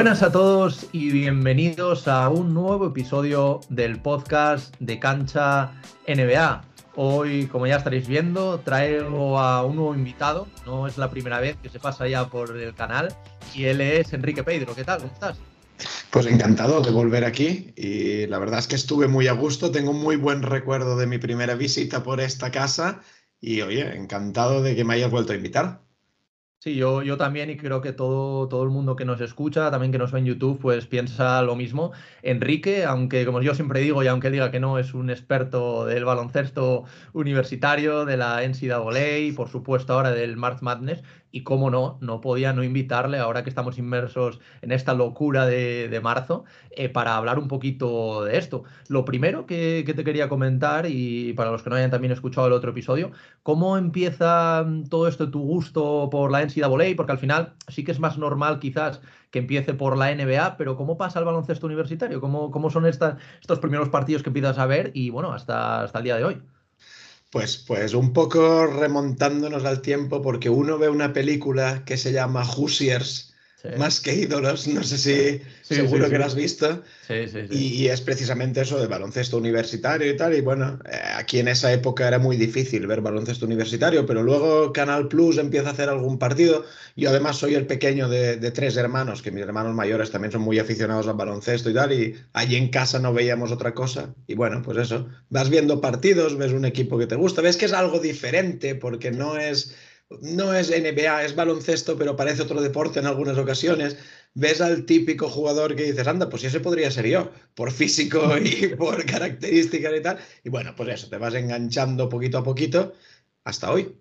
Buenas a todos y bienvenidos a un nuevo episodio del podcast de Cancha NBA. Hoy, como ya estaréis viendo, traigo a un nuevo invitado. No es la primera vez que se pasa ya por el canal y él es Enrique Pedro. ¿Qué tal? ¿Cómo estás? Pues encantado de volver aquí y la verdad es que estuve muy a gusto. Tengo muy buen recuerdo de mi primera visita por esta casa y oye, encantado de que me hayas vuelto a invitar. Sí, yo, yo también y creo que todo, todo el mundo que nos escucha, también que nos ve en YouTube, pues piensa lo mismo. Enrique, aunque como yo siempre digo y aunque diga que no, es un experto del baloncesto universitario, de la NCAA, por supuesto ahora del March Madness, y cómo no, no podía no invitarle ahora que estamos inmersos en esta locura de, marzo eh, para hablar un poquito de esto. Lo primero que, te quería comentar, y para los que no hayan también escuchado el otro episodio, ¿cómo empieza mm, todo esto tu gusto por la NCAA? Porque al final sí que es más normal quizás que empiece por la NBA, pero ¿cómo pasa el baloncesto universitario? ¿Cómo, cómo son estos primeros partidos que empiezas a ver y bueno, hasta, hasta el día de hoy? Pues, pues un poco remontándonos al tiempo, porque uno ve una película que se llama Hoosiers, más que ídolos, no sé si seguro que lo has visto. Y, es precisamente eso de baloncesto universitario y tal. Y bueno, eh, aquí en esa época era muy difícil ver baloncesto universitario, pero luego Canal Plus empieza a hacer algún partido. Yo además soy el pequeño de, tres hermanos, que mis hermanos mayores también son muy aficionados al baloncesto y tal. Y allí en casa no veíamos otra cosa. Y bueno, pues eso, vas viendo partidos, ves un equipo que te gusta, ves que es algo diferente porque no es no es NBA, es baloncesto, pero parece otro deporte en algunas ocasiones. Ves al típico jugador que dices, anda, pues ese podría ser yo, por físico y por características y tal. Y bueno, pues eso, te vas enganchando poquito a poquito hasta hoy.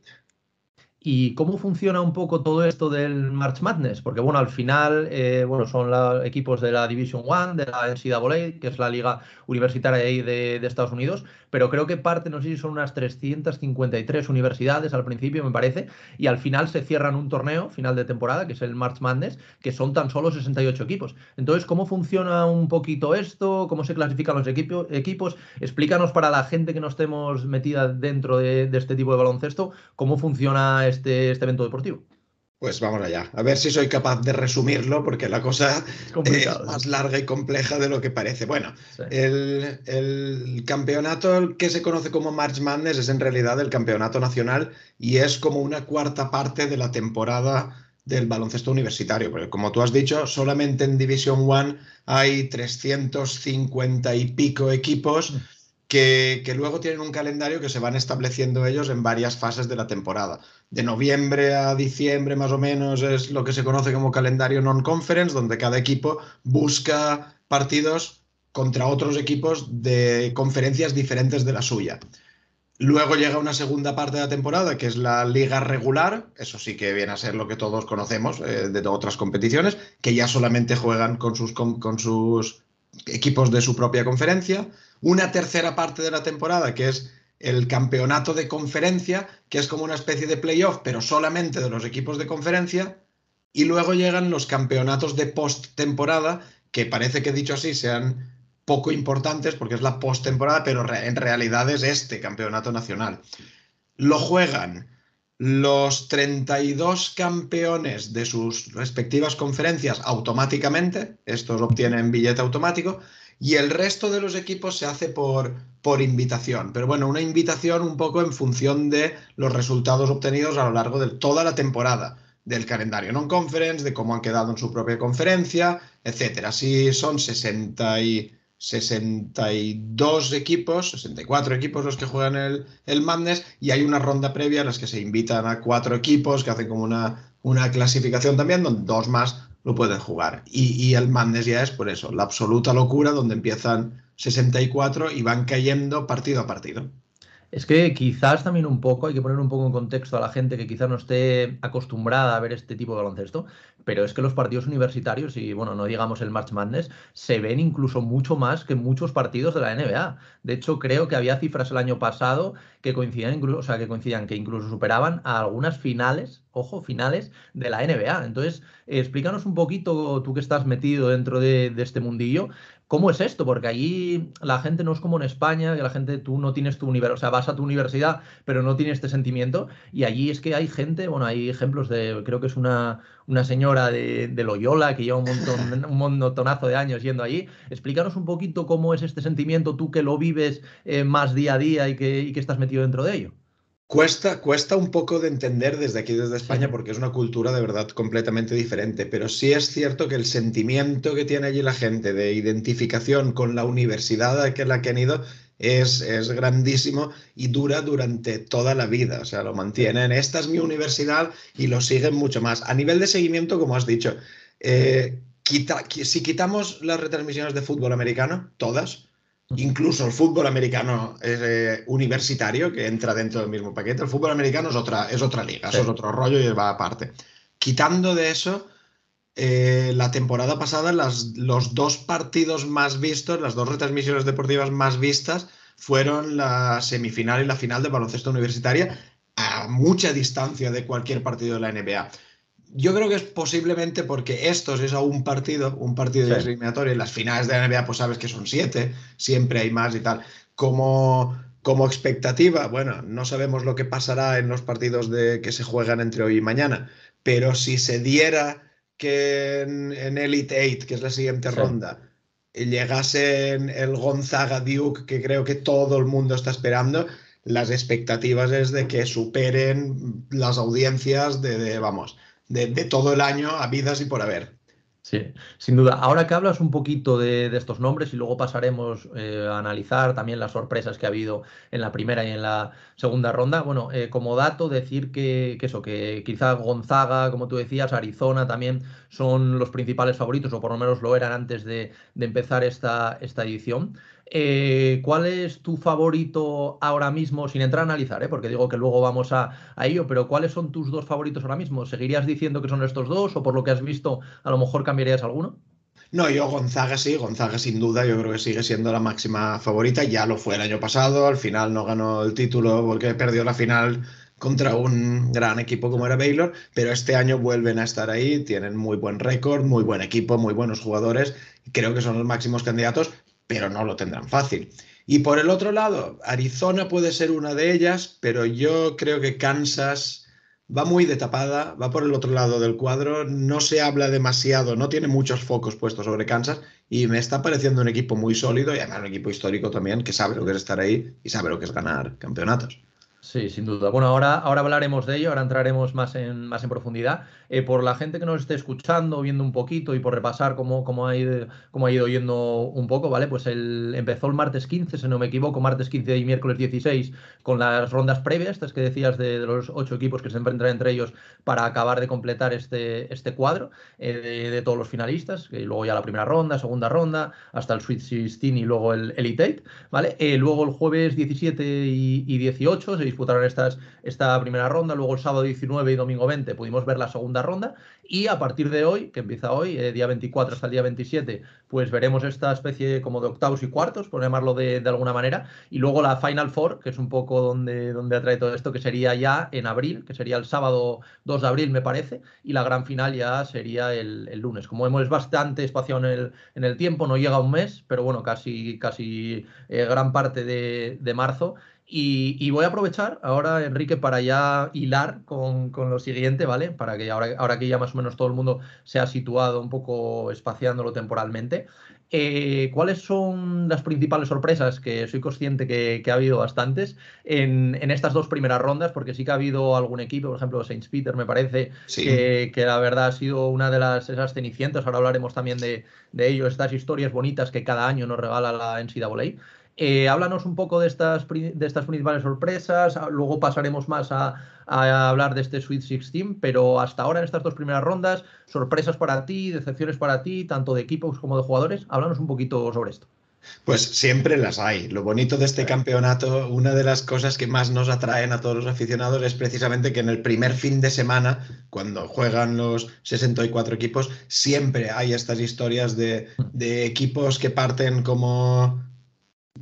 ¿Y cómo funciona un poco todo esto del March Madness? Porque bueno, al final, eh, bueno, son los equipos de la Division One, de la NCAA, que es la liga universitaria de, de, Estados Unidos, pero creo que parte, no sé si son unas 353 universidades al principio, me parece, y al final se cierran un torneo, final de temporada, que es el March Madness, que son tan solo 68 equipos. Entonces, ¿cómo funciona un poquito esto? ¿Cómo se clasifican los equipos? Explícanos para la gente que no estemos metida dentro de, de este tipo de baloncesto, cómo funciona este, este evento deportivo? Pues vamos allá. A ver si soy capaz de resumirlo, porque la cosa es, más larga y compleja de lo que parece. Bueno, el, campeonato que se conoce como March Madness es en realidad el campeonato nacional y es como una cuarta parte de la temporada del baloncesto universitario. Porque como tú has dicho, solamente en Division One hay 350 y pico equipos. Que, luego tienen un calendario que se van estableciendo ellos en varias fases de la temporada. De noviembre a diciembre más o menos es lo que se conoce como calendario non-conference, donde cada equipo busca partidos contra otros equipos de conferencias diferentes de la suya. Luego llega una segunda parte de la temporada, que es la liga regular, eso sí que viene a ser lo que todos conocemos eh, de otras competiciones, que ya solamente juegan con sus equipos de su propia conferencia una tercera parte de la temporada, que es el campeonato de conferencia, que es como una especie de playoff, pero solamente de los equipos de conferencia, y luego llegan los campeonatos de post-temporada, que parece que dicho así sean poco importantes porque es la post-temporada, pero en realidad es este campeonato nacional. Lo juegan los 32 campeones de sus respectivas conferencias automáticamente, estos obtienen billete automático, y el resto de los equipos se hace por, por invitación. Pero bueno, una invitación un poco en función de los resultados obtenidos a lo largo de toda la temporada del calendario non-conference, de cómo han quedado en su propia conferencia, etcétera. Si son 60 y 62 equipos, 64 equipos los que juegan el, el Madness, y hay una ronda previa en las que se invitan a cuatro equipos que hacen como una, una clasificación también, donde dos más lo pueden jugar. Y, el Madness ya es por eso, la absoluta locura donde empiezan 64 y van cayendo partido a partido. Es que quizás también un poco, hay que poner un poco en contexto a la gente que quizás no esté acostumbrada a ver este tipo de baloncesto, pero es que los partidos universitarios, y bueno, no digamos el March Madness, se ven incluso mucho más que muchos partidos de la NBA. De hecho, creo que había cifras el año pasado que coincidían, incluso, o sea, que coincidían, que incluso superaban a algunas finales, ojo, finales de la NBA. Entonces, explícanos un poquito, tú que estás metido dentro de, de este mundillo, ¿Cómo es esto? Porque allí la gente no es como en España, que la gente, tú no tienes tu universidad, o sea, vas a tu universidad, pero no tienes este sentimiento. Y allí es que hay gente, bueno, hay ejemplos de, creo que es una, una señora de, Loyola que lleva un, montón, un montonazo de años yendo allí. Explícanos un poquito cómo es este sentimiento, tú que lo vives eh, más día a día y que, y que estás metido dentro de ello. Cuesta, cuesta un poco de entender desde aquí, desde España, porque es una cultura de verdad completamente diferente, pero sí es cierto que el sentimiento que tiene allí la gente de identificación con la universidad a la que han ido es, es grandísimo y dura durante toda la vida, o sea, lo mantienen. Esta es mi universidad y lo siguen mucho más. A nivel de seguimiento, como has dicho, eh, si quitamos las retransmisiones de fútbol americano, todas, Incluso el fútbol americano eh, universitario, que entra dentro del mismo paquete, el fútbol americano es otra, es otra liga, eso es otro rollo y va aparte. Quitando de eso, eh, la temporada pasada las, los dos partidos más vistos, las dos retransmisiones deportivas más vistas, fueron la semifinal y la final de baloncesto universitaria a mucha distancia de cualquier partido de la NBA yo creo que es posiblemente porque estos es a un partido, un partido de eliminatorio. En las finales de la NBA, pues sabes que son siete, siempre hay más y tal. Como, como expectativa, bueno, no sabemos lo que pasará en los partidos de, que se juegan entre hoy y mañana, pero si se diera que en, Elite Eight, que es la siguiente ronda, llegase el Gonzaga Duke, que creo que todo el mundo está esperando, las expectativas es de que superen las audiencias de vamos, de, todo el año a vidas y por haber. Sí, sin duda. Ahora que hablas un poquito de, estos nombres y luego pasaremos eh, a analizar también las sorpresas que ha habido en la primera y en la segunda ronda. Bueno, eh, como dato, decir que, eso, que quizá Gonzaga, como tú decías, Arizona también son los principales favoritos, o por lo menos lo eran antes de, de empezar esta, esta edición. Eh, ¿Cuál es tu favorito ahora mismo, sin entrar a analizar, eh? porque digo que luego vamos a, ello, pero cuáles son tus dos favoritos ahora mismo? ¿Seguirías diciendo que son estos dos o por lo que has visto a lo mejor cambiarías alguno? No, yo Gonzaga sí, Gonzaga sin duda, yo creo que sigue siendo la máxima favorita, ya lo fue el año pasado, al final no ganó el título porque perdió la final contra un gran equipo como era Baylor, pero este año vuelven a estar ahí, tienen muy buen récord, muy buen equipo, muy buenos jugadores, creo que son los máximos candidatos, pero no lo tendrán fácil. Y por el otro lado, Arizona puede ser una de ellas, pero yo creo que Kansas va muy de tapada, va por el otro lado del cuadro, no se habla demasiado, no tiene muchos focos puestos sobre Kansas y me está pareciendo un equipo muy sólido y además un equipo histórico también que sabe lo que es estar ahí y sabe lo que es ganar campeonatos. Sí, sin duda. Bueno, ahora, ahora hablaremos de ello, ahora entraremos más en, más en profundidad. Eh, por la gente que nos esté escuchando, viendo un poquito y por repasar cómo, cómo, ha, ido, cómo ha ido yendo un poco, ¿vale? Pues el, empezó el martes 15, si no me equivoco, martes 15 y miércoles 16, con las rondas previas, estas que decías de, los ocho equipos que se enfrentan entre ellos para acabar de completar este, este cuadro eh, de, todos los finalistas, y luego ya la primera ronda, segunda ronda, hasta el Sweet 16 y luego el Elite ¿vale? Eh, luego el jueves 17 y, y 18 se disputaron estas, esta primera ronda, luego el sábado 19 y domingo 20 pudimos ver la segunda ronda y a partir de hoy, que empieza hoy, eh, día 24 hasta el día 27, pues veremos esta especie como de octavos y cuartos, por llamarlo de, alguna manera, y luego la Final Four, que es un poco donde, donde atrae todo esto, que sería ya en abril, que sería el sábado 2 de abril me parece, y la gran final ya sería el, lunes. Como vemos es bastante espacio en el, en el tiempo, no llega a un mes, pero bueno, casi, casi eh, gran parte de, de marzo y, voy a aprovechar ahora, Enrique, para ya hilar con, lo siguiente, ¿vale? Para que ahora, ahora que ya más o menos todo el mundo se ha situado un poco espaciándolo temporalmente, eh, ¿cuáles son las principales sorpresas? Que soy consciente que, ha habido bastantes en, estas dos primeras rondas, porque sí que ha habido algún equipo, por ejemplo, Saints Peter, me parece, que, la verdad ha sido una de las esas cenicientas. Ahora hablaremos también de, de ello, estas historias bonitas que cada año nos regala la NCAA. Eh, háblanos un poco de estas, de estas principales sorpresas, ah, luego pasaremos más a, hablar de este Sweet 16, pero hasta ahora en estas dos primeras rondas, sorpresas para ti, decepciones para ti, tanto de equipos como de jugadores, háblanos un poquito sobre esto. Pues siempre las hay. Lo bonito de este campeonato, una de las cosas que más nos atraen a todos los aficionados es precisamente que en el primer fin de semana, cuando juegan los 64 equipos, siempre hay estas historias de, de equipos que parten como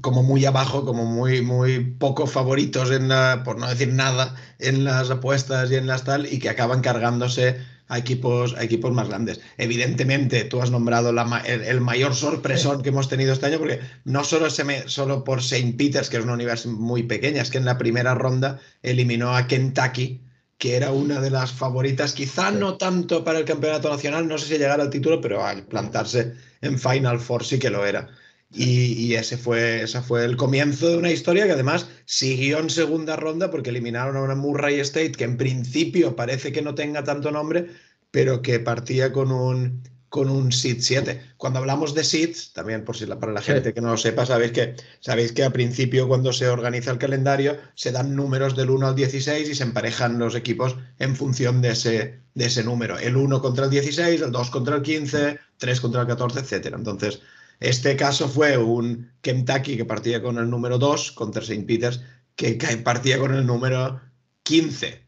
como muy abajo, como muy, muy poco favoritos, en la, por no decir nada, en las apuestas y en las tal, y que acaban cargándose a equipos, a equipos más grandes. Evidentemente, tú has nombrado el, mayor sorpresón que hemos tenido este año, porque no solo, se solo por St. Peter's, que es una universidad muy pequeña, es que en la primera ronda eliminó a Kentucky, que era una de las favoritas, quizá no tanto para el campeonato nacional, no sé si llegar al título, pero al plantarse en Final Four sí que lo era. Y, ese, fue, ese fue el comienzo de una historia que además siguió en segunda ronda porque eliminaron a una Murray State que en principio parece que no tenga tanto nombre, pero que partía con un, con un seed 7. Cuando hablamos de seeds, también por si la, para la gente que no lo sepa, sabéis que, sabéis que a principio cuando se organiza el calendario se dan números del 1 al 16 y se emparejan los equipos en función de ese, de ese número. El 1 contra el 16, el 2 contra el 15, 3 contra el 14, etc. Entonces, este caso fue un Kentucky que partía con el número 2 contra St. Peters, que partía con el número 15.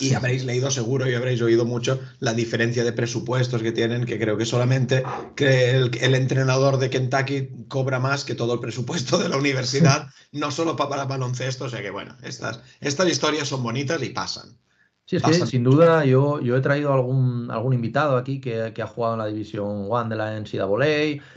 Y habréis leído seguro y habréis oído mucho la diferencia de presupuestos que tienen, que creo que solamente que el, entrenador de Kentucky cobra más que todo el presupuesto de la universidad, no solo para baloncesto. O sea que bueno, estas, estas historias son bonitas y pasan. Sí, es que sin duda. yo, yo he traído algún, algún invitado aquí que, que ha jugado en la División One de la NCAA,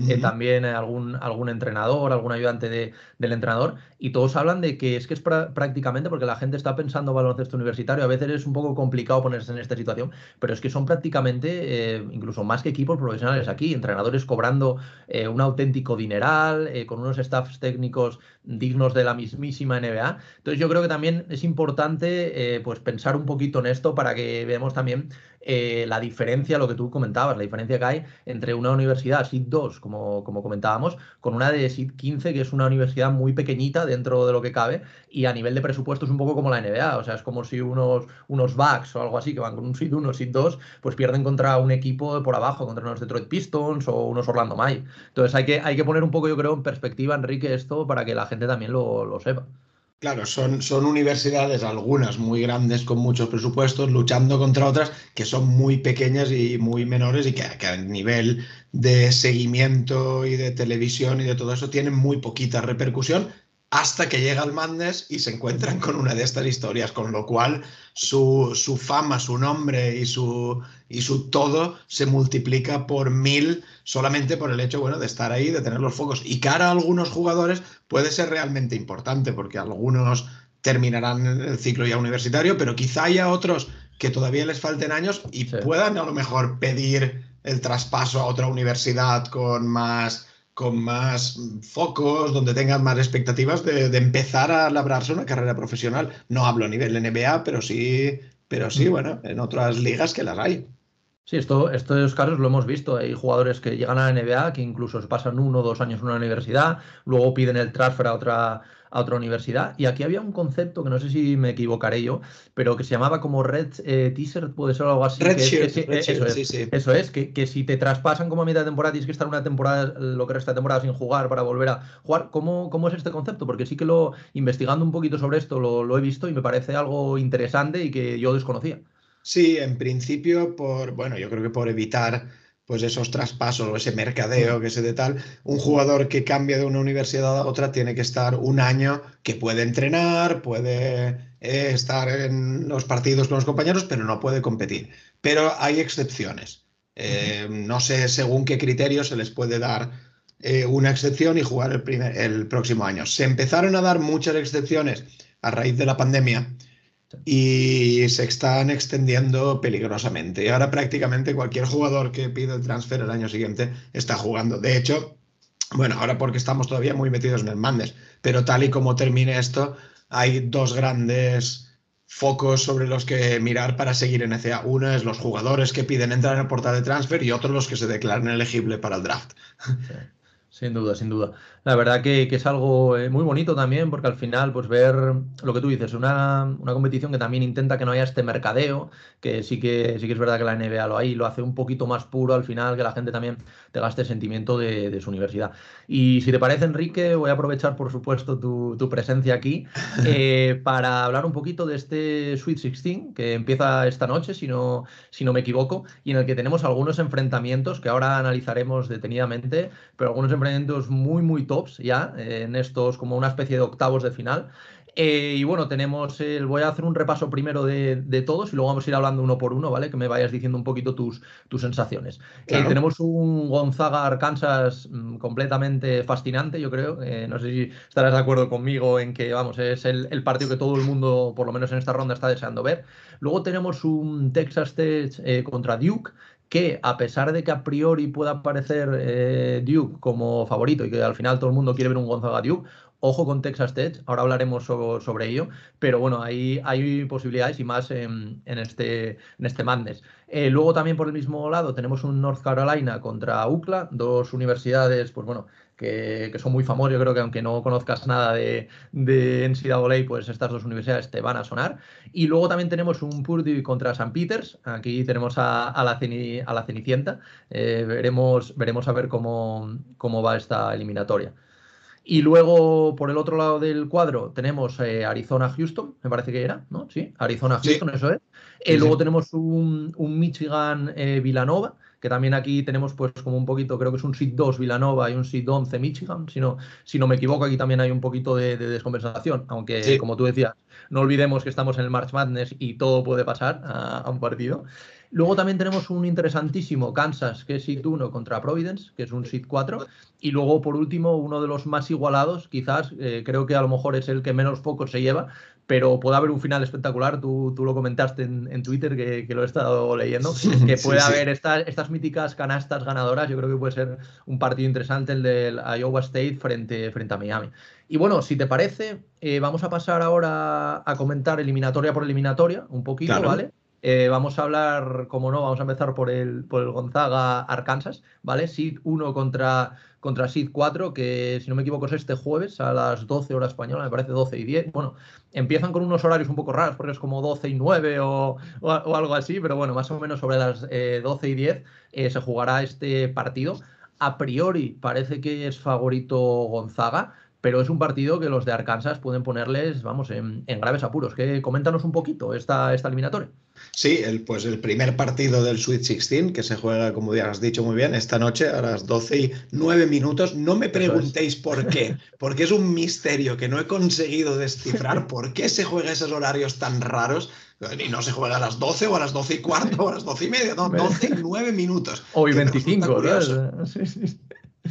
eh, también algún, algún entrenador, algún ayudante de, del entrenador, y todos hablan de que es que es prácticamente, porque la gente está pensando baloncesto universitario, a veces es un poco complicado ponerse en esta situación, pero es que son prácticamente eh, incluso más que equipos profesionales aquí, entrenadores cobrando eh, un auténtico dineral, con unos staffs técnicos dignos de la mismísima NBA. Entonces yo creo que también es importante pues pensar un poquito esto para que veamos también eh, la diferencia, lo que tú comentabas, la diferencia que hay entre una universidad SID 2, como, como comentábamos, con una de SID 15, que es una universidad muy pequeñita dentro de lo que cabe, y a nivel de presupuesto es un poco como la NBA, o sea, es como si unos, unos Bucks o algo así, que van con un SID 1, SID 2, pues pierden contra un equipo por abajo, contra unos Detroit Pistons o unos Orlando May. Entonces hay que, hay que poner un poco, yo creo, en perspectiva, Enrique, esto para que la gente también lo, lo sepa. Claro, son, son universidades, algunas muy grandes con muchos presupuestos, luchando contra otras que son muy pequeñas y muy menores y que, que, a nivel de seguimiento y de televisión y de todo eso tienen muy poquita repercusión, hasta que llega el Madness y se encuentran con una de estas historias, con lo cual su, fama, su nombre y su, y su todo se multiplica por mil solamente por el hecho bueno, de estar ahí, de tener los focos. Y cara a algunos jugadores puede ser realmente importante, porque algunos terminarán el ciclo ya universitario, pero quizá haya otros que todavía les falten años y puedan a lo mejor pedir el traspaso a otra universidad con más con más focos, donde tengan más expectativas de, empezar a labrarse una carrera profesional. No hablo a nivel NBA, pero sí, pero sí, mm. bueno, en otras ligas que las hay. Sí, esto, estos casos lo hemos visto. Hay jugadores que llegan a la NBA que incluso pasan uno o dos años en una universidad, luego piden el transfer a otra, a otra universidad. Y aquí había un concepto que no sé si me equivocaré yo, pero que se llamaba como Red eh, Teaser, puede ser algo así. Red que, eso, es, sí, sí. eso es, que, si te traspasan como a mitad de temporada tienes que estar una temporada, lo que resta de temporada sin jugar para volver a jugar. ¿Cómo, ¿Cómo es este concepto? Porque sí que lo, investigando un poquito sobre esto, lo, lo he visto y me parece algo interesante y que yo desconocía. Sí, en principio, por, bueno, yo creo que por evitar pues esos traspasos o ese mercadeo que se de tal, un jugador que cambia de una universidad a otra tiene que estar un año que puede entrenar, puede eh, estar en los partidos con los compañeros, pero no puede competir. Pero hay excepciones. Eh, no sé según qué criterios se les puede dar eh, una excepción y jugar el, primer, el próximo año. Se empezaron a dar muchas excepciones a raíz de la pandemia y se están extendiendo peligrosamente. Y ahora prácticamente cualquier jugador que pide el transfer el año siguiente está jugando. De hecho, bueno, ahora porque estamos todavía muy metidos en el Mandes, pero tal y como termine esto, hay dos grandes focos sobre los que mirar para seguir en ECA. Uno es los jugadores que piden entrar en el portal de transfer y otro los que se declaran elegibles para el draft. Sin duda, sin duda. La verdad que, es algo eh, muy bonito también, porque al final, pues ver lo que tú dices, una, una, competición que también intenta que no haya este mercadeo, que sí que sí que es verdad que la NBA lo hay, lo hace un poquito más puro al final, que la gente también tenga este sentimiento de, su universidad. Y si te parece, Enrique, voy a aprovechar, por supuesto, tu, presencia aquí eh, para hablar un poquito de este Sweet 16, que empieza esta noche, si no, si no me equivoco, y en el que tenemos algunos enfrentamientos que ahora analizaremos detenidamente, pero algunos enfrentamientos enfrentamientos muy, muy tops ya, en estos como una especie de octavos de final. Eh, y bueno, tenemos el. Voy a hacer un repaso primero de, todos y luego vamos a ir hablando uno por uno, ¿vale? Que me vayas diciendo un poquito tus, tus sensaciones. Eh, tenemos un Gonzaga Arkansas mm, completamente fascinante, yo creo. Eh, no sé si estarás de acuerdo conmigo en que, vamos, es el, partido que todo el mundo, por lo menos en esta ronda, está deseando ver. Luego tenemos un Texas Tech contra Duke que a pesar de que a priori pueda parecer Duke como favorito y que al final todo el mundo quiere ver un Gonzaga Duke, Ojo con Texas Tech, ahora hablaremos sobre, ello, pero bueno, hay, hay posibilidades y más en, este, en este Madness. Eh, luego también por el mismo lado tenemos un North Carolina contra UCLA, dos universidades, pues bueno, que, son muy famosas. Yo creo que aunque no conozcas nada de, de NCAA, pues estas dos universidades te van a sonar. Y luego también tenemos un Purdue contra St. Peters. Aquí tenemos a, la, a la, Cenicienta. Eh, veremos, veremos a ver cómo, cómo va esta eliminatoria. Y luego, por el otro lado del cuadro, tenemos eh, Arizona-Houston, me parece que era, ¿no? Sí, Arizona-Houston, eso es. Eh, luego tenemos un, Michigan-Villanova, eh, que también aquí tenemos pues como un poquito, creo que es un SID 2 Villanova y un SID 11 Michigan, si no, si no me equivoco, aquí también hay un poquito de, descompensación, aunque como tú decías, no olvidemos que estamos en el March Madness y todo puede pasar a un partido. Luego también tenemos un interesantísimo Kansas, que es SID 1 contra Providence, que es un SID 4. Y luego, por último, uno de los más igualados, quizás, eh, creo que a lo mejor es el que menos pocos se lleva, pero puede haber un final espectacular. Tú, tú lo comentaste en, Twitter, que, lo he estado leyendo, que puede haber estas míticas canastas ganadoras. Yo creo que puede ser un partido interesante el del Iowa State frente, frente a Miami. Y bueno, si te parece, eh, vamos a pasar ahora a comentar eliminatoria por eliminatoria, un poquito, ¿vale? Eh, vamos a hablar, como no, vamos a empezar por el, por el Gonzaga Arkansas, ¿vale? SID 1 contra, contra SID 4, que si no me equivoco es este jueves a las 12 horas española, me parece 12 y 10. Bueno, empiezan con unos horarios un poco raros porque es como 12 y 9 o, algo así, pero bueno, más o menos sobre las 12 eh, y 10 eh, se jugará este partido. A priori parece que es favorito Gonzaga, pero es un partido que los de Arkansas pueden ponerles, vamos, en, graves apuros. Que coméntanos un poquito esta, esta eliminatoria. Sí, el, pues el primer partido del Sweet 16 que se juega, como ya has dicho muy bien, esta noche a las 12 y 9 minutos. No me preguntéis por qué, porque es un misterio que no he conseguido descifrar por qué se juega esos horarios tan raros y no se juega a las 12 o a las 12 y cuarto o a las 12 y media, no, 12 y 9 minutos. Hoy 25, Sí, sí.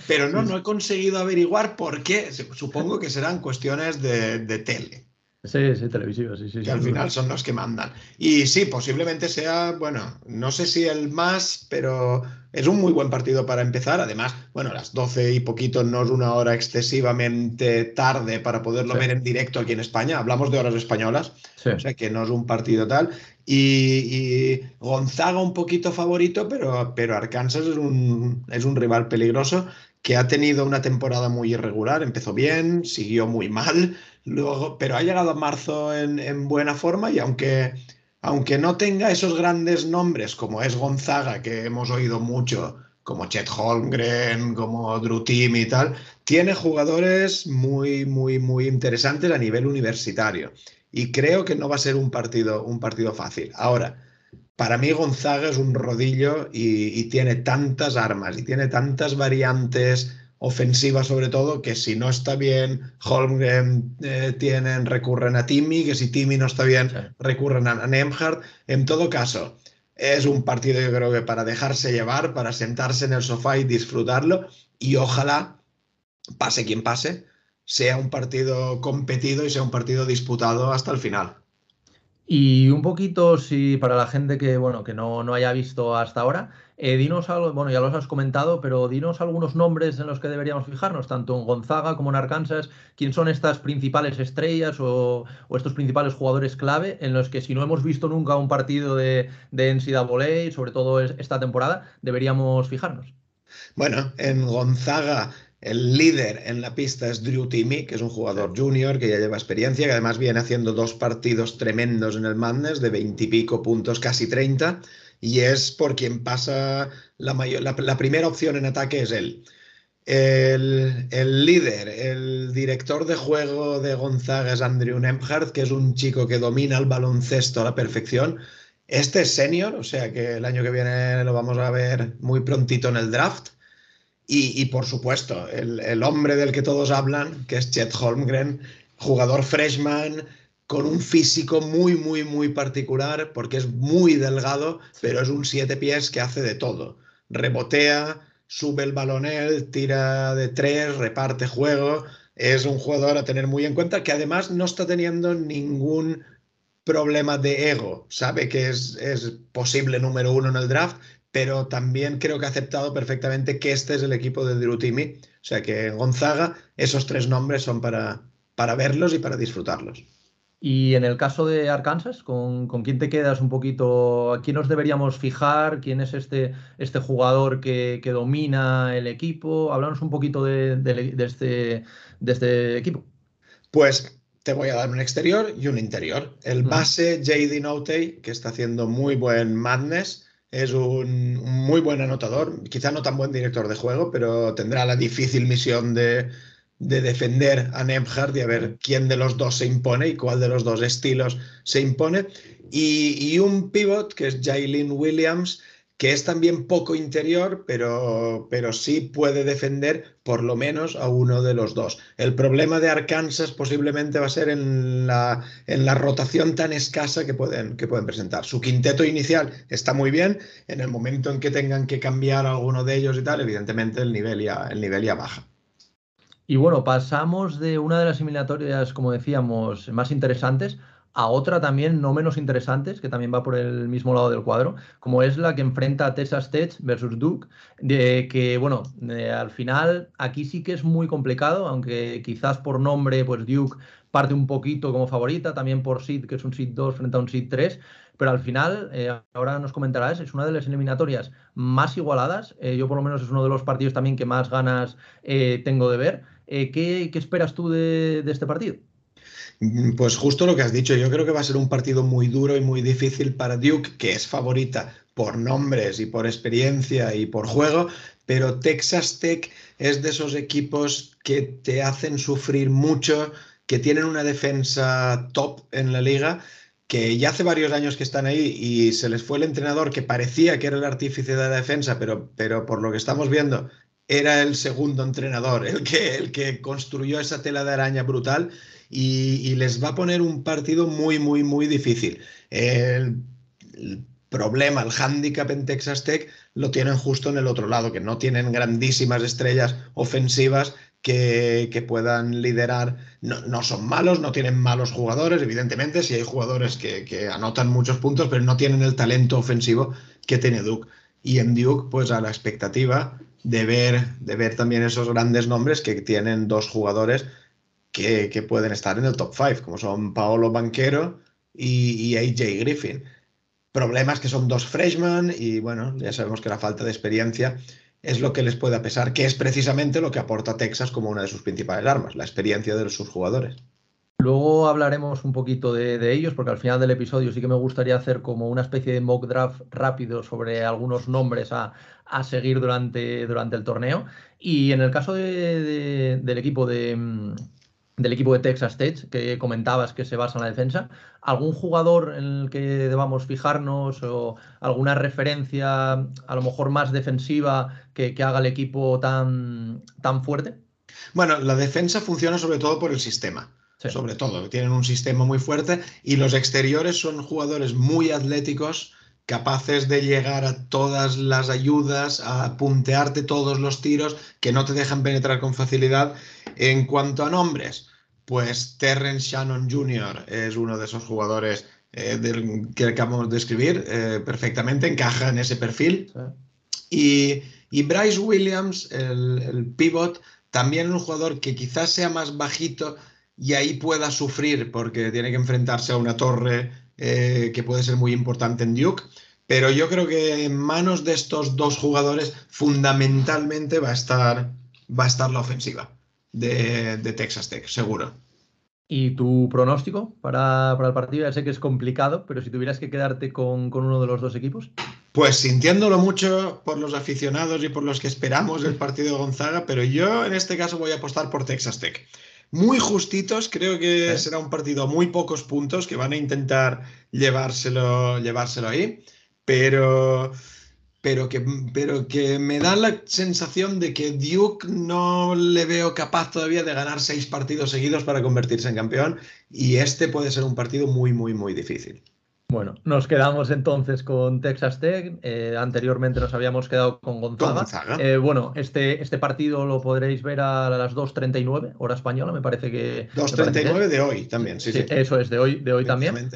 Pero no, no he conseguido averiguar por qué. Supongo que serán cuestiones de, tele. Sí, sí, televisivos, sí, sí. Que al final son los que mandan. Y sí, posiblemente sea, bueno, no sé si el más, pero es un muy buen partido para empezar. Además, bueno, las 12 y poquito no es una hora excesivamente tarde para poderlo ver en directo aquí en España. Hablamos de horas españolas, o sea que no es un partido tal. Y, Gonzaga un poquito favorito, pero, pero Arkansas es un, es un rival peligroso que ha tenido una temporada muy irregular. Empezó bien, siguió muy mal, luego, pero ha llegado a marzo en, buena forma y aunque, aunque no tenga esos grandes nombres como es Gonzaga, que hemos oído mucho, como Chet Holmgren, como Drew Team y tal, tiene jugadores muy, muy, muy interesantes a nivel universitario y creo que no va a ser un partido, un partido fácil. Ahora, para mí Gonzaga es un rodillo y, tiene tantas armas y tiene tantas variantes ofensivas sobre todo que si no está bien Holmgren eh, tienen recurren a Timmy que si Timmy no está bien recurren a, Nemhard en todo caso es un partido yo creo que para dejarse llevar para sentarse en el sofá y disfrutarlo y ojalá pase quien pase sea un partido competido y sea un partido disputado hasta el final. Y un poquito, si para la gente que, bueno, que no, no haya visto hasta ahora, eh, dinos algo, bueno, ya los has comentado, pero dinos algunos nombres en los que deberíamos fijarnos, tanto en Gonzaga como en Arkansas, quién son estas principales estrellas o, estos principales jugadores clave en los que si no hemos visto nunca un partido de, de NCAA, sobre todo esta temporada, deberíamos fijarnos. Bueno, en Gonzaga el líder en la pista es Drew Timmy, que es un jugador junior que ya lleva experiencia, que además viene haciendo dos partidos tremendos en el Madness de veintipico puntos, casi 30, y es por quien pasa la, mayor, la, primera opción en ataque es él. El, el, líder, el director de juego de Gonzaga es Andrew Nemhardt, que es un chico que domina el baloncesto a la perfección. Este es senior, o sea que el año que viene lo vamos a ver muy prontito en el draft Y, por supuesto, el, hombre del que todos hablan, que es Chet Holmgren, jugador freshman, con un físico muy, muy, muy particular, porque es muy delgado, pero es un siete pies que hace de todo. Rebotea, sube el balón él, tira de tres, reparte juego. Es un jugador a tener muy en cuenta que además no está teniendo ningún problema de ego. Sabe que es, es posible número uno en el draft, pero también creo que ha aceptado perfectamente que este es el equipo de Drew O sea que Gonzaga, esos tres nombres son para, para verlos y para disfrutarlos. Y en el caso de Arkansas, ¿con, quién te quedas un poquito? ¿A quién nos deberíamos fijar? ¿Quién es este, este jugador que, domina el equipo? Háblanos un poquito de, este, de este equipo. Pues te voy a dar un exterior y un interior. El base JD Note, que está haciendo muy buen madness, es un, muy buen anotador, quizá no tan buen director de juego, pero tendrá la difícil misión de, defender a Nemhard y a ver quién de los dos se impone y cuál de los dos estilos se impone. Y, y un pivot que es Jailin Williams, que es también poco interior, pero, pero sí puede defender por lo menos a uno de los dos. El problema de Arkansas posiblemente va a ser en la, en la rotación tan escasa que pueden, que pueden presentar. Su quinteto inicial está muy bien, en el momento en que tengan que cambiar alguno de ellos y tal, evidentemente el nivel ya, el nivel ya baja. Y bueno, pasamos de una de las eliminatorias, como decíamos, más interesantes a otra también no menos interesantes, que también va por el mismo lado del cuadro, como es la que enfrenta a Texas Tech versus Duke, de que, bueno, al final aquí sí que es muy complicado, aunque quizás por nombre, pues Duke parte un poquito como favorita, también por seed, que es un seed 2 frente a un seed 3, pero al final, eh, ahora nos comentarás, es una de las eliminatorias más igualadas, eh, yo por lo menos es uno de los partidos también que más ganas eh, tengo de ver. ¿qué, esperas tú de este partido? Mm, pues justo lo que has dicho, yo creo que va a ser un partido muy duro y muy difícil para Duke, que es favorita por nombres y por experiencia y por juego, pero Texas Tech es de esos equipos que te hacen sufrir mucho, que tienen una defensa top en la liga, que ya hace varios años que están ahí y se les fue el entrenador que parecía que era el artífice de la defensa, pero, pero por lo que estamos viendo era el segundo entrenador, el que, el que construyó esa tela de araña brutal y, les va a poner un partido muy, muy, muy difícil. El, problema, el hándicap en Texas Tech lo tienen justo en el otro lado, que no tienen grandísimas estrellas ofensivas que, puedan liderar. No, son malos, no tienen malos jugadores, evidentemente, si hay jugadores que, que, anotan muchos puntos, pero no tienen el talento ofensivo que tiene Duke. Y en Duke, pues a la expectativa de ver, de ver también esos grandes nombres que tienen dos jugadores que, pueden estar en el top 5, como son Paolo Banquero y, AJ Griffin. Problemas que son dos freshmen y bueno, ya sabemos que la falta de experiencia es lo que les puede pesar, que es precisamente lo que aporta Texas como una de sus principales armas, la experiencia de sus jugadores. Luego hablaremos un poquito de, ellos, porque al final del episodio sí que me gustaría hacer como una especie de mock draft rápido sobre algunos nombres a, seguir durante, durante, el torneo. Y en el caso del equipo de, del equipo de Texas Tech que comentabas que se basa en la defensa. ¿Algún jugador en el que debamos fijarnos o alguna referencia a lo mejor más defensiva que, haga el equipo tan, tan fuerte? Bueno, la defensa funciona sobre todo por el sistema. Sobre todo, tienen un sistema muy fuerte y los exteriores son jugadores muy atléticos, capaces de llegar a todas las ayudas, a puntearte todos los tiros, que no te dejan penetrar con facilidad. En cuanto a nombres, pues Terrence Shannon Jr. es uno de esos jugadores eh, que acabamos de escribir eh, perfectamente, encaja en ese perfil. Y, Bryce Williams, el, pivot, también un jugador que quizás sea más bajito y ahí pueda sufrir porque tiene que enfrentarse a una torre eh, que puede ser muy importante en Duke. Pero yo creo que en manos de estos dos jugadores fundamentalmente va a estar, va a estar la ofensiva de, Texas Tech, seguro. ¿Y tu pronóstico para, el partido? Ya sé que es complicado, pero si tuvieras que quedarte con, uno de los dos equipos. Pues sintiéndolo mucho por los aficionados y por los que esperamos el partido de Gonzaga, pero yo en este caso voy a apostar por Texas Tech. Muy justitos, creo que será un partido a muy pocos puntos que van a intentar llevárselo, llevárselo ahí, pero pero que, pero que me da la sensación de que Duke no le veo capaz todavía de ganar seis partidos seguidos para convertirse en campeón y este puede ser un partido muy, muy, muy difícil. Bueno, nos quedamos entonces con Texas Tech. Eh, anteriormente nos habíamos quedado con Gonzaga. Eh, bueno, este, este partido lo podréis ver a las 2.39, hora española, me parece que. 2.39 de hoy también, sí, sí, Eso es, de hoy, de hoy también.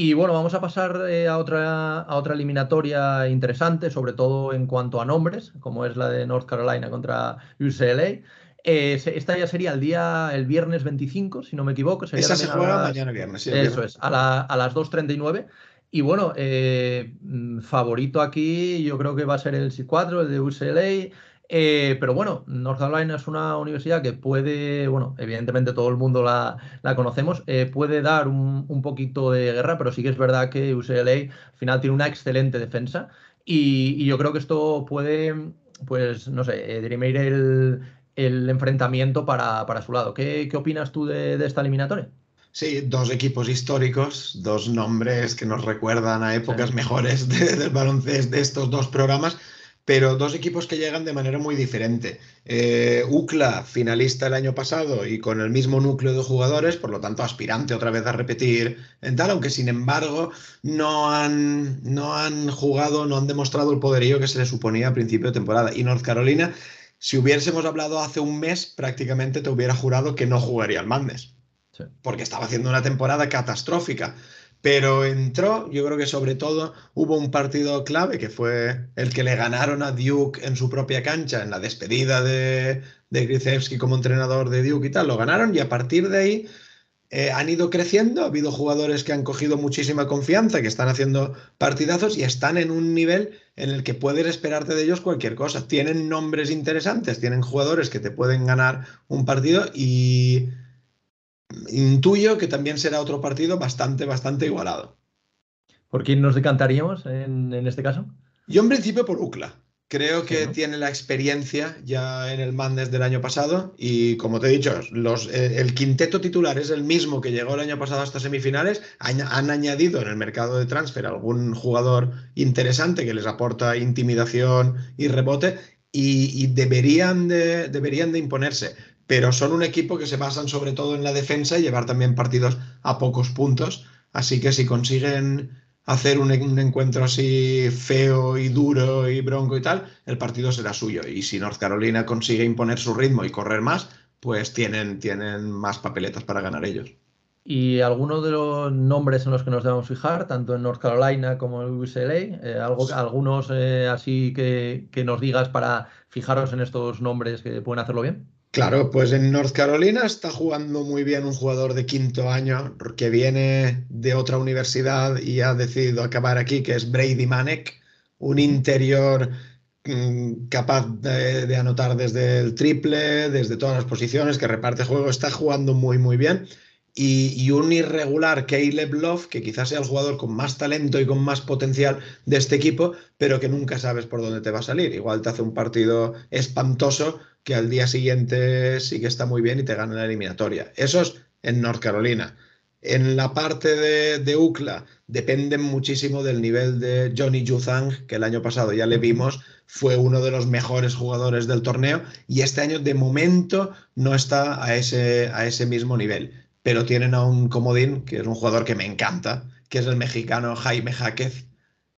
Y bueno, vamos a pasar eh, a, otra, a otra eliminatoria interesante, sobre todo en cuanto a nombres, como es la de North Carolina contra UCLA. Eh, esta ya sería el día, el viernes 25, si no me equivoco. Esa se juega mañana viernes. eso es, a, a las 2.39. Y bueno, eh, mm, favorito aquí yo creo que va a ser el C4, el de UCLA. Eh, pero bueno, North Carolina es una universidad que puede, bueno, evidentemente todo el mundo la, conocemos, puede dar un, poquito de guerra, pero sí que es verdad que UCLA al final tiene una excelente defensa y, yo creo que esto puede, pues, no sé, dirimir el, el enfrentamiento para, su lado. ¿Qué, opinas tú de, esta eliminatoria? Sí, dos equipos históricos, dos nombres que nos recuerdan a épocas mejores del baloncesto de estos dos programas, pero dos equipos que llegan de manera muy diferente. Eh, UCLA, finalista el año pasado y con el mismo núcleo de jugadores, por lo tanto aspirante otra vez a repetir en tal, aunque sin embargo no han, no han jugado, no han demostrado el poderío que se les suponía a principio de temporada. Y North Carolina si hubiésemos hablado hace un mes, prácticamente te hubiera jurado que no jugaría al Madness. Porque estaba haciendo una temporada catastrófica. Pero entró, yo creo que sobre todo hubo un partido clave que fue el que le ganaron a Duke en su propia cancha, en la despedida de, de como entrenador de Duke y tal. Lo ganaron y a partir de ahí eh, han ido creciendo, ha habido jugadores que han cogido muchísima confianza, que están haciendo partidazos y están en un nivel en el que puedes esperarte de ellos cualquier cosa. Tienen nombres interesantes, tienen jugadores que te pueden ganar un partido y intuyo que también será otro partido bastante, bastante igualado. ¿Por quién nos decantaríamos en, en este caso? Yo en principio por UCLA. Creo que tiene la experiencia ya en el Madness del año pasado y como te he dicho, los, eh, el quinteto titular es el mismo que llegó el año pasado hasta semifinales. Han, añadido en el mercado de transfer algún jugador interesante que les aporta intimidación y rebote y, deberían, de, deberían de imponerse. Pero son un equipo que se basan sobre todo en la defensa y llevar también partidos a pocos puntos. Así que si consiguen hacer un, encuentro así feo y duro y bronco y tal, el partido será suyo. Y si North Carolina consigue imponer su ritmo y correr más, pues tienen, tienen más papeletas para ganar ellos. ¿Y alguno de los nombres en los que nos debemos fijar, tanto en North Carolina como en UCLA? Eh, algo, algunos eh, así que, que nos digas para fijaros en estos nombres que pueden hacerlo bien. Claro, pues en North Carolina está jugando muy bien un jugador de quinto año que viene de otra universidad y ha decidido acabar aquí, que es Brady Manek, un interior mm, capaz de, anotar desde el triple, desde todas las posiciones, que reparte juego, está jugando muy, muy bien. Y, un irregular Caleb Love, que quizás sea el jugador con más talento y con más potencial de este equipo, pero que nunca sabes por dónde te va a salir. Igual te hace un partido espantoso que al día siguiente sí que está muy bien y te gana la eliminatoria. Eso es en North Carolina. En la parte de, de UCLA dependen muchísimo del nivel de Johnny Yuzang, que el año pasado ya le vimos, fue uno de los mejores jugadores del torneo y este año de momento no está a ese, a ese mismo nivel. Pero tienen a un comodín, que es un jugador que me encanta, que es el mexicano Jaime Jaquez,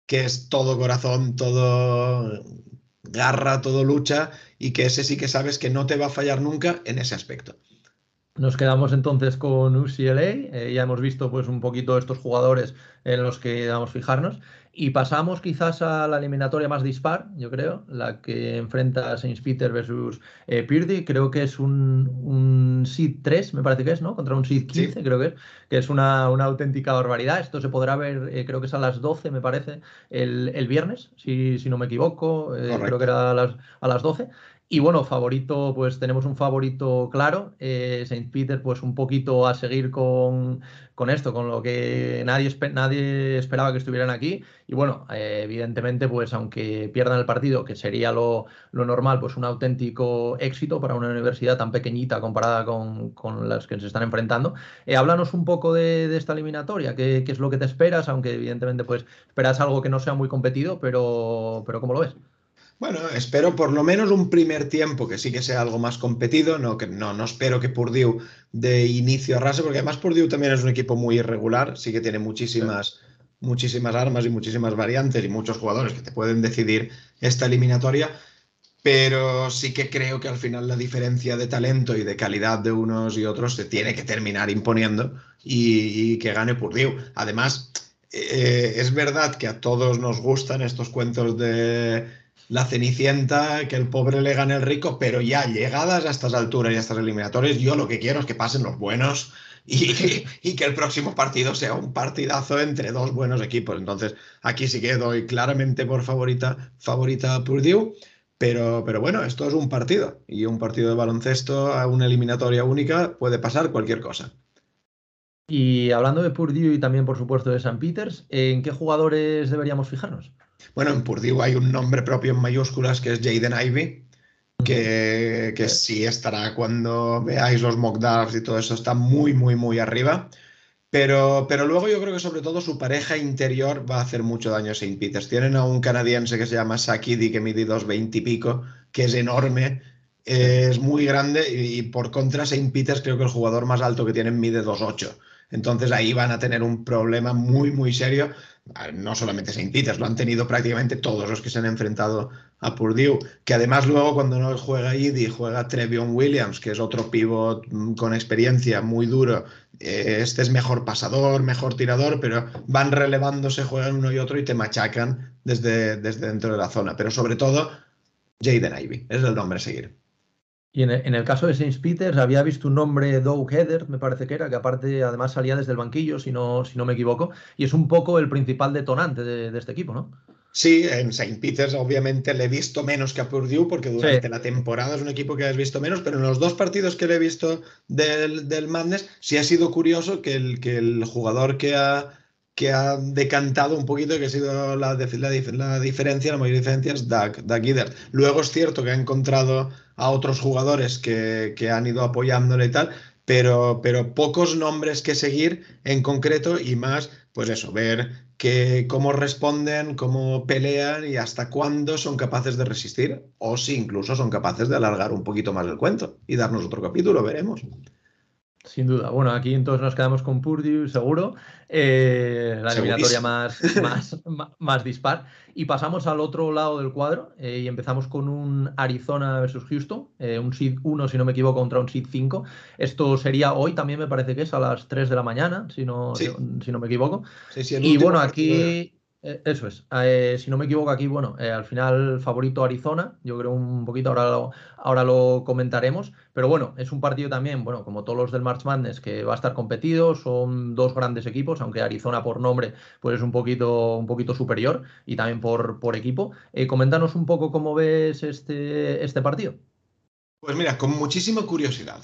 que es todo corazón, todo garra, todo lucha y que ese sí que sabes que no te va a fallar nunca en ese aspecto. Nos quedamos entonces con UCLA, eh, ya hemos visto pues un poquito estos jugadores en los que a fijarnos y pasamos quizás a la eliminatoria más dispar, yo creo, la que enfrenta a Saint Peter versus eh. Creo que es un, un Seed 3, me parece que es, ¿no? Contra un Seed 15, creo que es, que es una, una, auténtica barbaridad. Esto se podrá ver, eh, creo que es a las 12, me parece, el, el viernes, si, si, no me equivoco. Eh, creo que era a las, a las 12. Y bueno, favorito, pues tenemos un favorito claro. Eh, Saint Peter, pues un poquito a seguir con, con esto, con lo que nadie, nadie esperaba que estuvieran aquí. Y bueno, eh, evidentemente, pues aunque pierdan el partido, que sería lo, normal, pues un auténtico éxito para una universidad tan pequeñita comparada con, las que se están enfrentando. Eh, háblanos un poco de, esta eliminatoria, ¿Qué, ¿Qué, es lo que te esperas, aunque evidentemente pues esperas algo que no sea muy competido, pero, pero ¿cómo lo ves? Bueno, espero por lo menos un primer tiempo que sí que sea algo más competido, no, que, no, no espero que Purdue de inicio arrase, porque además Purdue también es un equipo muy irregular, sí que tiene muchísimas, muchísimas armas y muchísimas variantes y muchos jugadores que te pueden decidir esta eliminatoria, pero sí que creo que al final la diferencia de talento y de calidad de unos y otros se tiene que terminar imponiendo y, que gane Purdue. Además, eh, es verdad que a todos nos gustan estos cuentos de la Cenicienta, que el pobre le gane el rico, pero ya llegadas a estas alturas y a estas eliminatorias, yo lo que quiero es que pasen los buenos y, que el próximo partido sea un partidazo entre dos buenos equipos. Entonces, aquí sí que doy claramente por favorita, favorita a Purdue. Pero, pero bueno, esto es un partido y un partido de baloncesto a una eliminatoria única puede pasar cualquier cosa. Y hablando de Purdue y también, por supuesto, de St. Peters, ¿en qué jugadores deberíamos fijarnos? Bueno, en Purdue hay un nombre propio en mayúsculas que es Jaden Ivy, que, que sí estará cuando veáis los mock drafts y todo eso, está muy, muy, muy arriba. Pero, pero luego yo creo que sobre todo su pareja interior va a hacer mucho daño a St. Peters. Tienen a un canadiense que se llama Sakidi, que mide 2,20 y pico, que es enorme, es muy grande y, por contra St. Peters creo que el jugador más alto que tienen mide 2,8. Entonces ahí van a tener un problema muy, muy serio. No solamente Saint Peters, lo han tenido prácticamente todos los que se han enfrentado a Purdue. Que además luego cuando no juega Idi, juega Trevion Williams, que es otro pivot mm, con experiencia muy duro. Eh, este es mejor pasador, mejor tirador, pero van relevándose, juegan uno y otro y te machacan desde, desde dentro de la zona. Pero sobre todo, Jaden Ivy, es el nombre a seguir. Y en el, caso de Saint Peters había visto un nombre, Doug Heather, me parece que era, que aparte además salía desde el banquillo, si no, si no me equivoco, y es un poco el principal detonante de, este equipo, ¿no? Sí, en Saint Peters obviamente le he visto menos que a Purdue porque durante la temporada es un equipo que has visto menos, pero en los dos partidos que le he visto del, del Madness sí ha sido curioso que el, que el jugador que ha, que ha decantado un poquito, que ha sido la, la, diferencia, la mayor diferencia es Doug, Doug Luego es cierto que ha encontrado a otros jugadores que, han ido apoyándole y tal, pero, pero pocos nombres que seguir en concreto y más, pues eso, ver que, cómo responden, cómo pelean y hasta cuándo son capaces de resistir o si incluso son capaces de alargar un poquito más el cuento y darnos otro capítulo, veremos. Sin duda. Bueno, aquí entonces nos quedamos con Purdue, seguro. Eh, la eliminatoria más, más, más, dispar. Y pasamos al otro lado del cuadro eh, y empezamos con un Arizona versus Houston, eh, un seed 1, si no me equivoco, contra un seed 5. Esto sería hoy también, me parece que es a las 3 de la mañana, si no, si, no me equivoco. y bueno, aquí. Eh, eso es. Eh, si no me equivoco aquí, bueno, eh, al final favorito Arizona, yo creo un poquito, ahora lo, ahora lo comentaremos, pero bueno, es un partido también, bueno, como todos los del March Madness, que va a estar competido, son dos grandes equipos, aunque Arizona por nombre pues es un poquito, un poquito superior y también por, por equipo. coméntanos un poco cómo ves este, este partido. Pues mira, con muchísima curiosidad,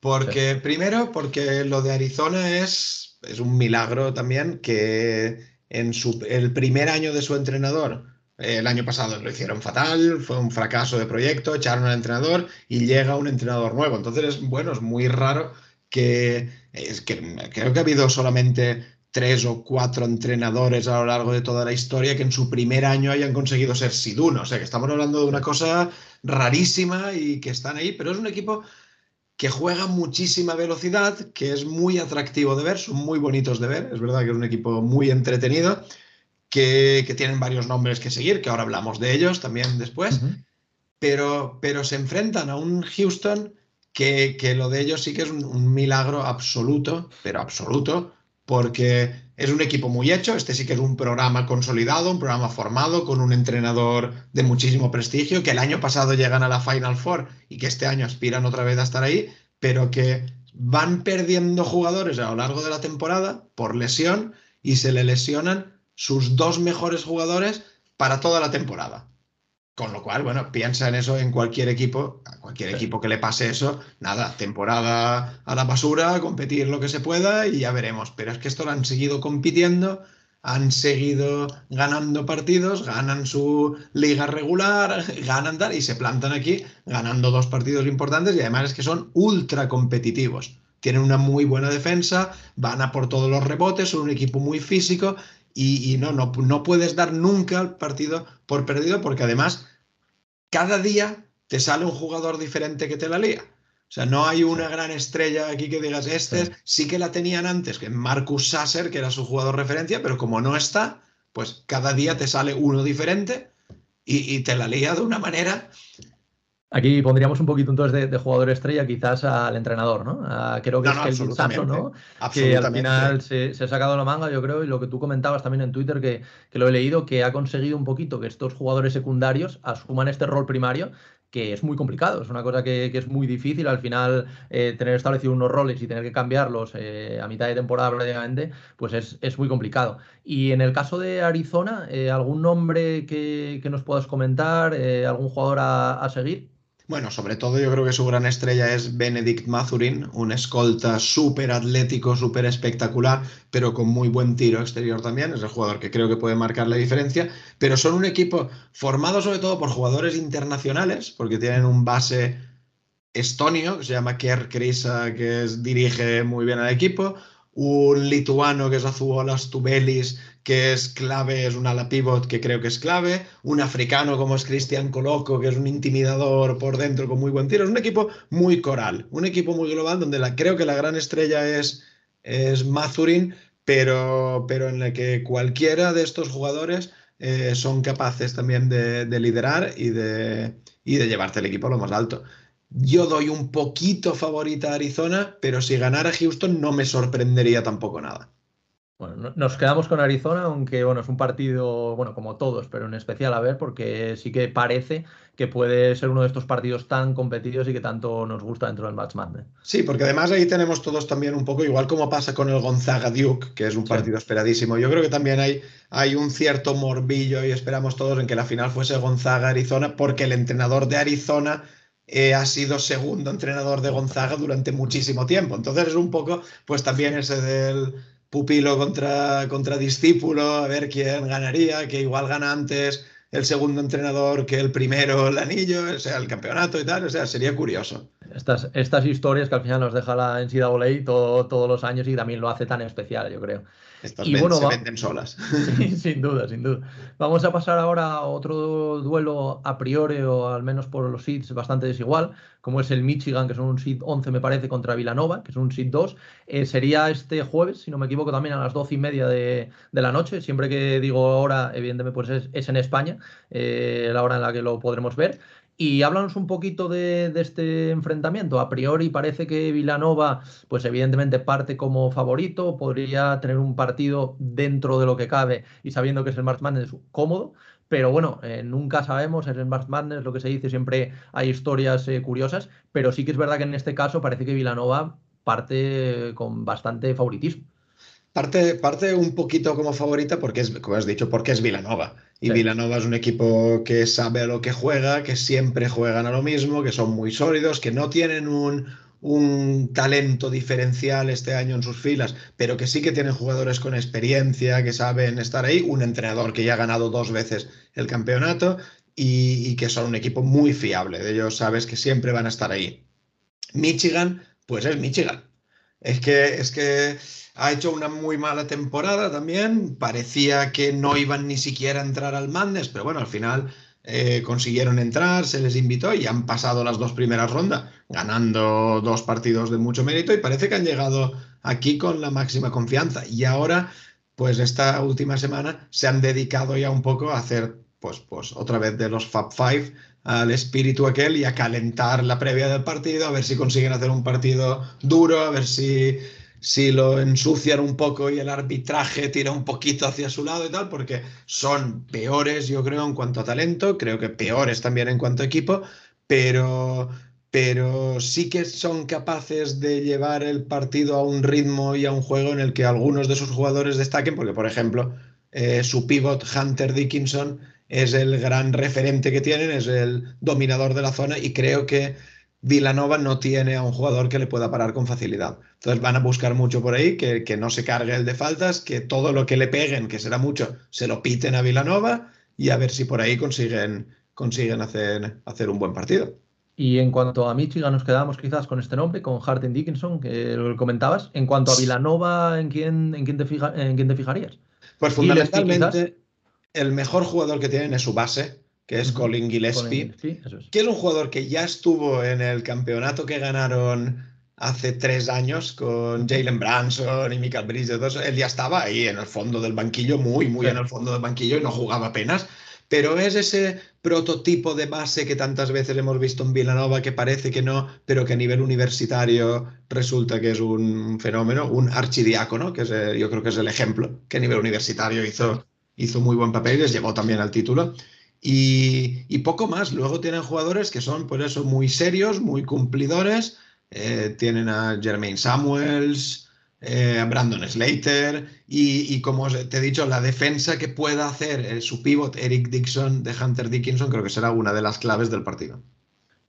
porque primero, porque lo de Arizona es, es un milagro también que en su, el primer año de su entrenador. El año pasado lo hicieron fatal, fue un fracaso de proyecto, echaron al entrenador y llega un entrenador nuevo. Entonces, es, bueno, es muy raro que, es que creo que ha habido solamente tres o cuatro entrenadores a lo largo de toda la historia que en su primer año hayan conseguido ser Siduno. O sea, que estamos hablando de una cosa rarísima y que están ahí, pero es un equipo que juega muchísima velocidad, que es muy atractivo de ver, son muy bonitos de ver, es verdad que es un equipo muy entretenido, que, tienen varios nombres que seguir, que ahora hablamos de ellos también después, pero, pero se enfrentan a un Houston que, lo de ellos sí que es un milagro absoluto, pero absoluto, porque es un equipo muy hecho, este sí que es un programa consolidado, un programa formado con un entrenador de muchísimo prestigio, que el año pasado llegan a la Final Four y que este año aspiran otra vez a estar ahí, pero que van perdiendo jugadores a lo largo de la temporada por lesión y se le lesionan sus dos mejores jugadores para toda la temporada. Con lo cual, bueno, piensa en eso en cualquier equipo, a cualquier equipo que le pase eso, nada, temporada a la basura, competir lo que se pueda y ya veremos. Pero es que esto lo han seguido compitiendo, han seguido ganando partidos, ganan su liga regular, ganan tal y se plantan aquí ganando dos partidos importantes y además es que son ultra competitivos. Tienen una muy buena defensa, van a por todos los rebotes, son un equipo muy físico y, no, no, no puedes dar nunca el partido por perdido porque además cada día te sale un jugador diferente que te la lía. O sea, no hay una gran estrella aquí que digas, este sí, que la tenían antes, que Marcus Sasser, que era su jugador referencia, pero como no está, pues cada día te sale uno diferente y, y te la lía de una manera Aquí pondríamos un poquito entonces de, jugador estrella quizás al entrenador, ¿no? creo que es que el Sasso, ¿no? Que al final se, ha sacado la manga, yo creo, y lo que tú comentabas también en Twitter, que, lo he leído, que ha conseguido un poquito que estos jugadores secundarios asuman este rol primario, que es muy complicado, es una cosa que, es muy difícil al final eh, tener establecido unos roles y tener que cambiarlos eh, a mitad de temporada prácticamente, pues es, muy complicado. Y en el caso de Arizona, eh, ¿algún nombre que, nos puedas comentar, algún jugador a seguir? Bueno, sobre todo yo creo que su gran estrella es Benedict Mazurin, un escolta súper atlético, súper espectacular, pero con muy buen tiro exterior también. Es el jugador que creo que puede marcar la diferencia. Pero son un equipo formado sobre todo por jugadores internacionales, porque tienen un base estonio que se llama Kerr Krisa, que dirige muy bien al equipo, un lituano que es Azuolas Tubelis, que es clave, es un ala pivot que creo que es clave, un africano como es Cristian Coloco, que es un intimidador por dentro con muy buen tiro, es un equipo muy coral, un equipo muy global donde la, creo que la gran estrella es, es Mazurin, pero, pero en el que cualquiera de estos jugadores eh, son capaces también de, liderar y de, y de llevarte el equipo a lo más alto. Yo doy un poquito favorita a Arizona, pero si ganara Houston no me sorprendería tampoco nada. Bueno, nos quedamos con Arizona, aunque bueno, es un partido, bueno, como todos, pero en especial a ver, porque sí que parece que puede ser uno de estos partidos tan competidos y que tanto nos gusta dentro del Match. Sí, porque además ahí tenemos todos también un poco, igual como pasa con el Gonzaga Duke, que es un partido esperadísimo. Yo creo que también hay, hay un cierto morbillo y esperamos todos en que la final fuese Gonzaga-Arizona, porque el entrenador de Arizona eh, ha sido segundo entrenador de Gonzaga durante muchísimo tiempo. Entonces es un poco, pues también ese del pupilo contra, contra discípulo, a ver quién ganaría, que igual gana antes el segundo entrenador que el primero el anillo, o sea, el campeonato y tal, o sea, sería curioso. Estas, estas historias que al final nos deja la NCAA todo, todos los años y también lo hace tan especial, yo creo. Estas y bueno, se venden solas. sin duda, sin duda. Vamos a pasar ahora a otro duelo a priori o al menos por los seeds bastante desigual, como es el Michigan, que son un seed 11 me parece, contra Villanova, que es un seed 2. Eh, sería este jueves, si no me equivoco, también a las 12 y media de, la noche. Siempre que digo hora, evidentemente, pues es, en España, eh, la hora en la que lo podremos ver. Y háblanos un poquito de, este enfrentamiento. A priori parece que Vilanova, pues evidentemente parte como favorito, podría tener un partido dentro de lo que cabe y sabiendo que es el March Madness cómodo, pero bueno, eh, nunca sabemos, es el March Madness, lo que se dice, siempre hay historias eh, curiosas, pero sí que es verdad que en este caso parece que Vilanova parte con bastante favoritismo. Parte, parte un poquito como favorita porque es, como has dicho, porque es Vilanova. Y Vilanova es un equipo que sabe a lo que juega, que siempre juegan a lo mismo, que son muy sólidos, que no tienen un, un talento diferencial este año en sus filas, pero que sí que tienen jugadores con experiencia, que saben estar ahí, un entrenador que ya ha ganado dos veces el campeonato y, y que son un equipo muy fiable. De ellos sabes que siempre van a estar ahí. Michigan, pues es Michigan. Es que, es que ha hecho una muy mala temporada también. Parecía que no iban ni siquiera a entrar al Madness, pero bueno, al final eh, consiguieron entrar, se les invitó y han pasado las dos primeras rondas, ganando dos partidos de mucho mérito y parece que han llegado aquí con la máxima confianza. Y ahora, pues esta última semana se han dedicado ya un poco a hacer, pues, pues otra vez de los Fab Five al espíritu aquel y a calentar la previa del partido, a ver si consiguen hacer un partido duro, a ver si si lo ensucian un poco y el arbitraje tira un poquito hacia su lado y tal, porque son peores, yo creo, en cuanto a talento, creo que peores también en cuanto a equipo, pero, pero sí que son capaces de llevar el partido a un ritmo y a un juego en el que algunos de sus jugadores destaquen, porque, por ejemplo, eh, su pivot Hunter Dickinson es el gran referente que tienen, es el dominador de la zona y creo que Villanova no tiene a un jugador que le pueda parar con facilidad. Entonces van a buscar mucho por ahí, que, que, no se cargue el de faltas, que todo lo que le peguen, que será mucho, se lo piten a Villanova y a ver si por ahí consiguen, consiguen hacer, hacer un buen partido. Y en cuanto a Michigan, nos quedamos quizás con este nombre, con Harten Dickinson, que lo comentabas. En cuanto a Villanova, ¿en quién, en quién, te, fija, en quién te fijarías? Pues fundamentalmente, el mejor jugador que tienen es su base, que es Colin Gillespie, que es un jugador que ya estuvo en el campeonato que ganaron hace tres años con Jalen Branson y Michael Bridges. Él ya estaba ahí en el fondo del banquillo, muy, muy en el fondo del banquillo y no jugaba apenas. Pero es ese prototipo de base que tantas veces hemos visto en Villanova que parece que no, pero que a nivel universitario resulta que es un fenómeno, un archidiácono, que es, yo creo que es el ejemplo, que a nivel universitario hizo, hizo muy buen papel y les llegó también al título. Y, poco más. Luego tienen jugadores que son, por eso, muy serios, muy cumplidores. Eh, tienen a Jermaine Samuels, eh, a Brandon Slater y, como te he dicho, la defensa que pueda hacer eh, su pivot Eric Dixon de Hunter Dickinson creo que será una de las claves del partido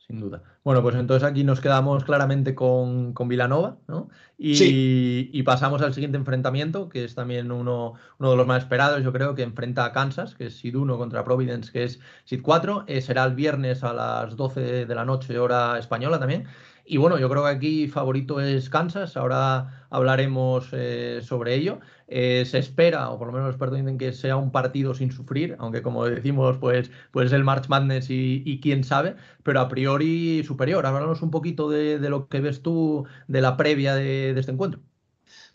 sin duda. Bueno, pues entonces aquí nos quedamos claramente con, con Vilanova, ¿no? Y, pasamos al siguiente enfrentamiento, que es también uno, uno, de los más esperados, yo creo, que enfrenta a Kansas, que es SID 1 contra Providence, que es SID 4. Eh, será el viernes a las 12 de la noche, hora española también. Y bueno, yo creo que aquí favorito es Kansas, ahora hablaremos eh, sobre ello. Eh, se espera, o por lo menos los expertos que sea un partido sin sufrir, aunque como decimos, pues, pues el March Madness y, quién sabe, pero a priori superior. Háblanos un poquito de, lo que ves tú de la previa de, de este encuentro.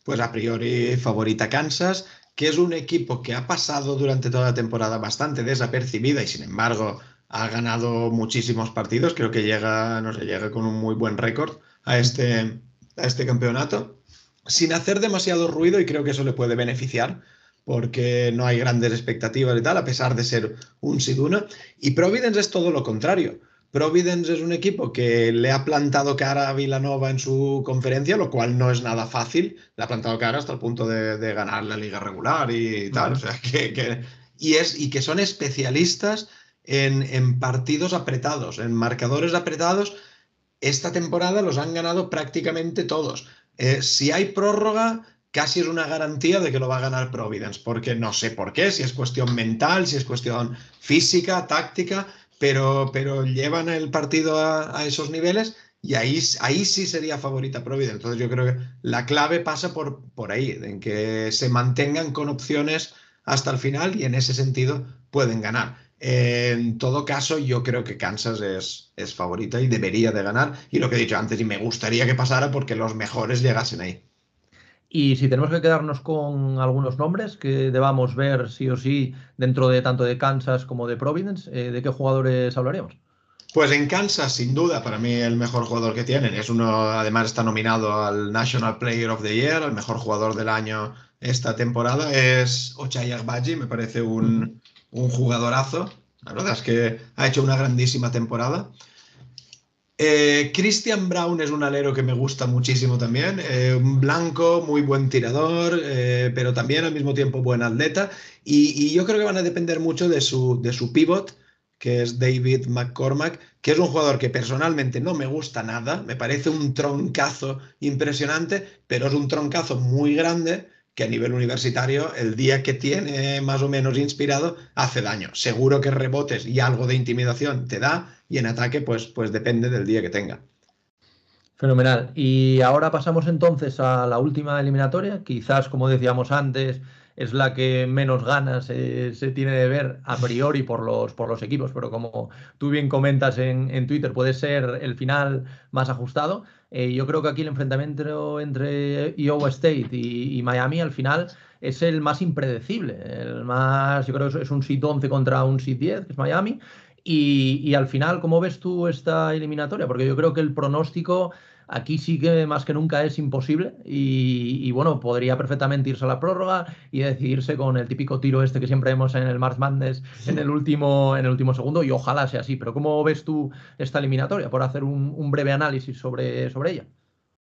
Pues a priori favorita Kansas, que es un equipo que ha pasado durante toda la temporada bastante desapercibida y sin embargo ha ganado muchísimos partidos, creo que llega, no sé, llega con un muy buen récord a este, a este campeonato, sin hacer demasiado ruido y creo que eso le puede beneficiar porque no hay grandes expectativas y tal, a pesar de ser un Siduna. Y Providence es todo lo contrario. Providence es un equipo que le ha plantado cara a Villanova en su conferencia, lo cual no es nada fácil. Le ha plantado cara hasta el punto de, ganar la liga regular y tal. O sea, que, y, es, y que son especialistas en, partidos apretados, en marcadores apretados. Esta temporada los han ganado prácticamente todos. Eh, si hay prórroga, casi es una garantía de que lo va a ganar Providence, porque no sé por qué, si es cuestión mental, si es cuestión física, táctica, pero, pero llevan el partido a, esos niveles y ahí, ahí sí sería favorita Providence. Entonces yo creo que la clave pasa por, por ahí, en que se mantengan con opciones hasta el final y en ese sentido pueden ganar. En todo caso, yo creo que Kansas es, es favorita y debería de ganar. Y lo que he dicho antes, y me gustaría que pasara porque los mejores llegasen ahí. Y si tenemos que quedarnos con algunos nombres que debamos ver sí o sí dentro de tanto de Kansas como de Providence, eh, ¿de qué jugadores hablaríamos? Pues en Kansas, sin duda, para mí el mejor jugador que tienen. Es uno, además está nominado al National Player of the Year, el mejor jugador del año esta temporada. Es Ochai Agbaji, me parece un, un jugadorazo. La verdad es que ha hecho una grandísima temporada. Eh, Christian Brown es un alero que me gusta muchísimo también. Eh, un blanco, muy buen tirador, eh, pero también al mismo tiempo buen atleta. Y, yo creo que van a depender mucho de su, de su pivot, que es David McCormack, que es un jugador que personalmente no me gusta nada. Me parece un troncazo impresionante, pero es un troncazo muy grande que a nivel universitario, el día que tiene más o menos inspirado, hace daño. Seguro que rebotes y algo de intimidación te da, y en ataque, pues, pues depende del día que tenga. Fenomenal. Y ahora pasamos entonces a la última eliminatoria. Quizás, como decíamos antes, es la que menos ganas se tiene de ver a priori por los, por los equipos, pero como tú bien comentas en, en Twitter, puede ser el final más ajustado. Eh, yo creo que aquí el enfrentamiento entre Iowa State y, Miami al final es el más impredecible. El más, yo creo que es un sit 11 contra un sit 10, que es Miami. Y, y al final, ¿cómo ves tú esta eliminatoria? Porque yo creo que el pronóstico Aquí sí que más que nunca es imposible y, bueno, podría perfectamente irse a la prórroga y decidirse con el típico tiro este que siempre vemos en el March Madness en el último, en el último segundo y ojalá sea así. Pero ¿cómo ves tú esta eliminatoria? Por hacer un, breve análisis sobre, sobre ella.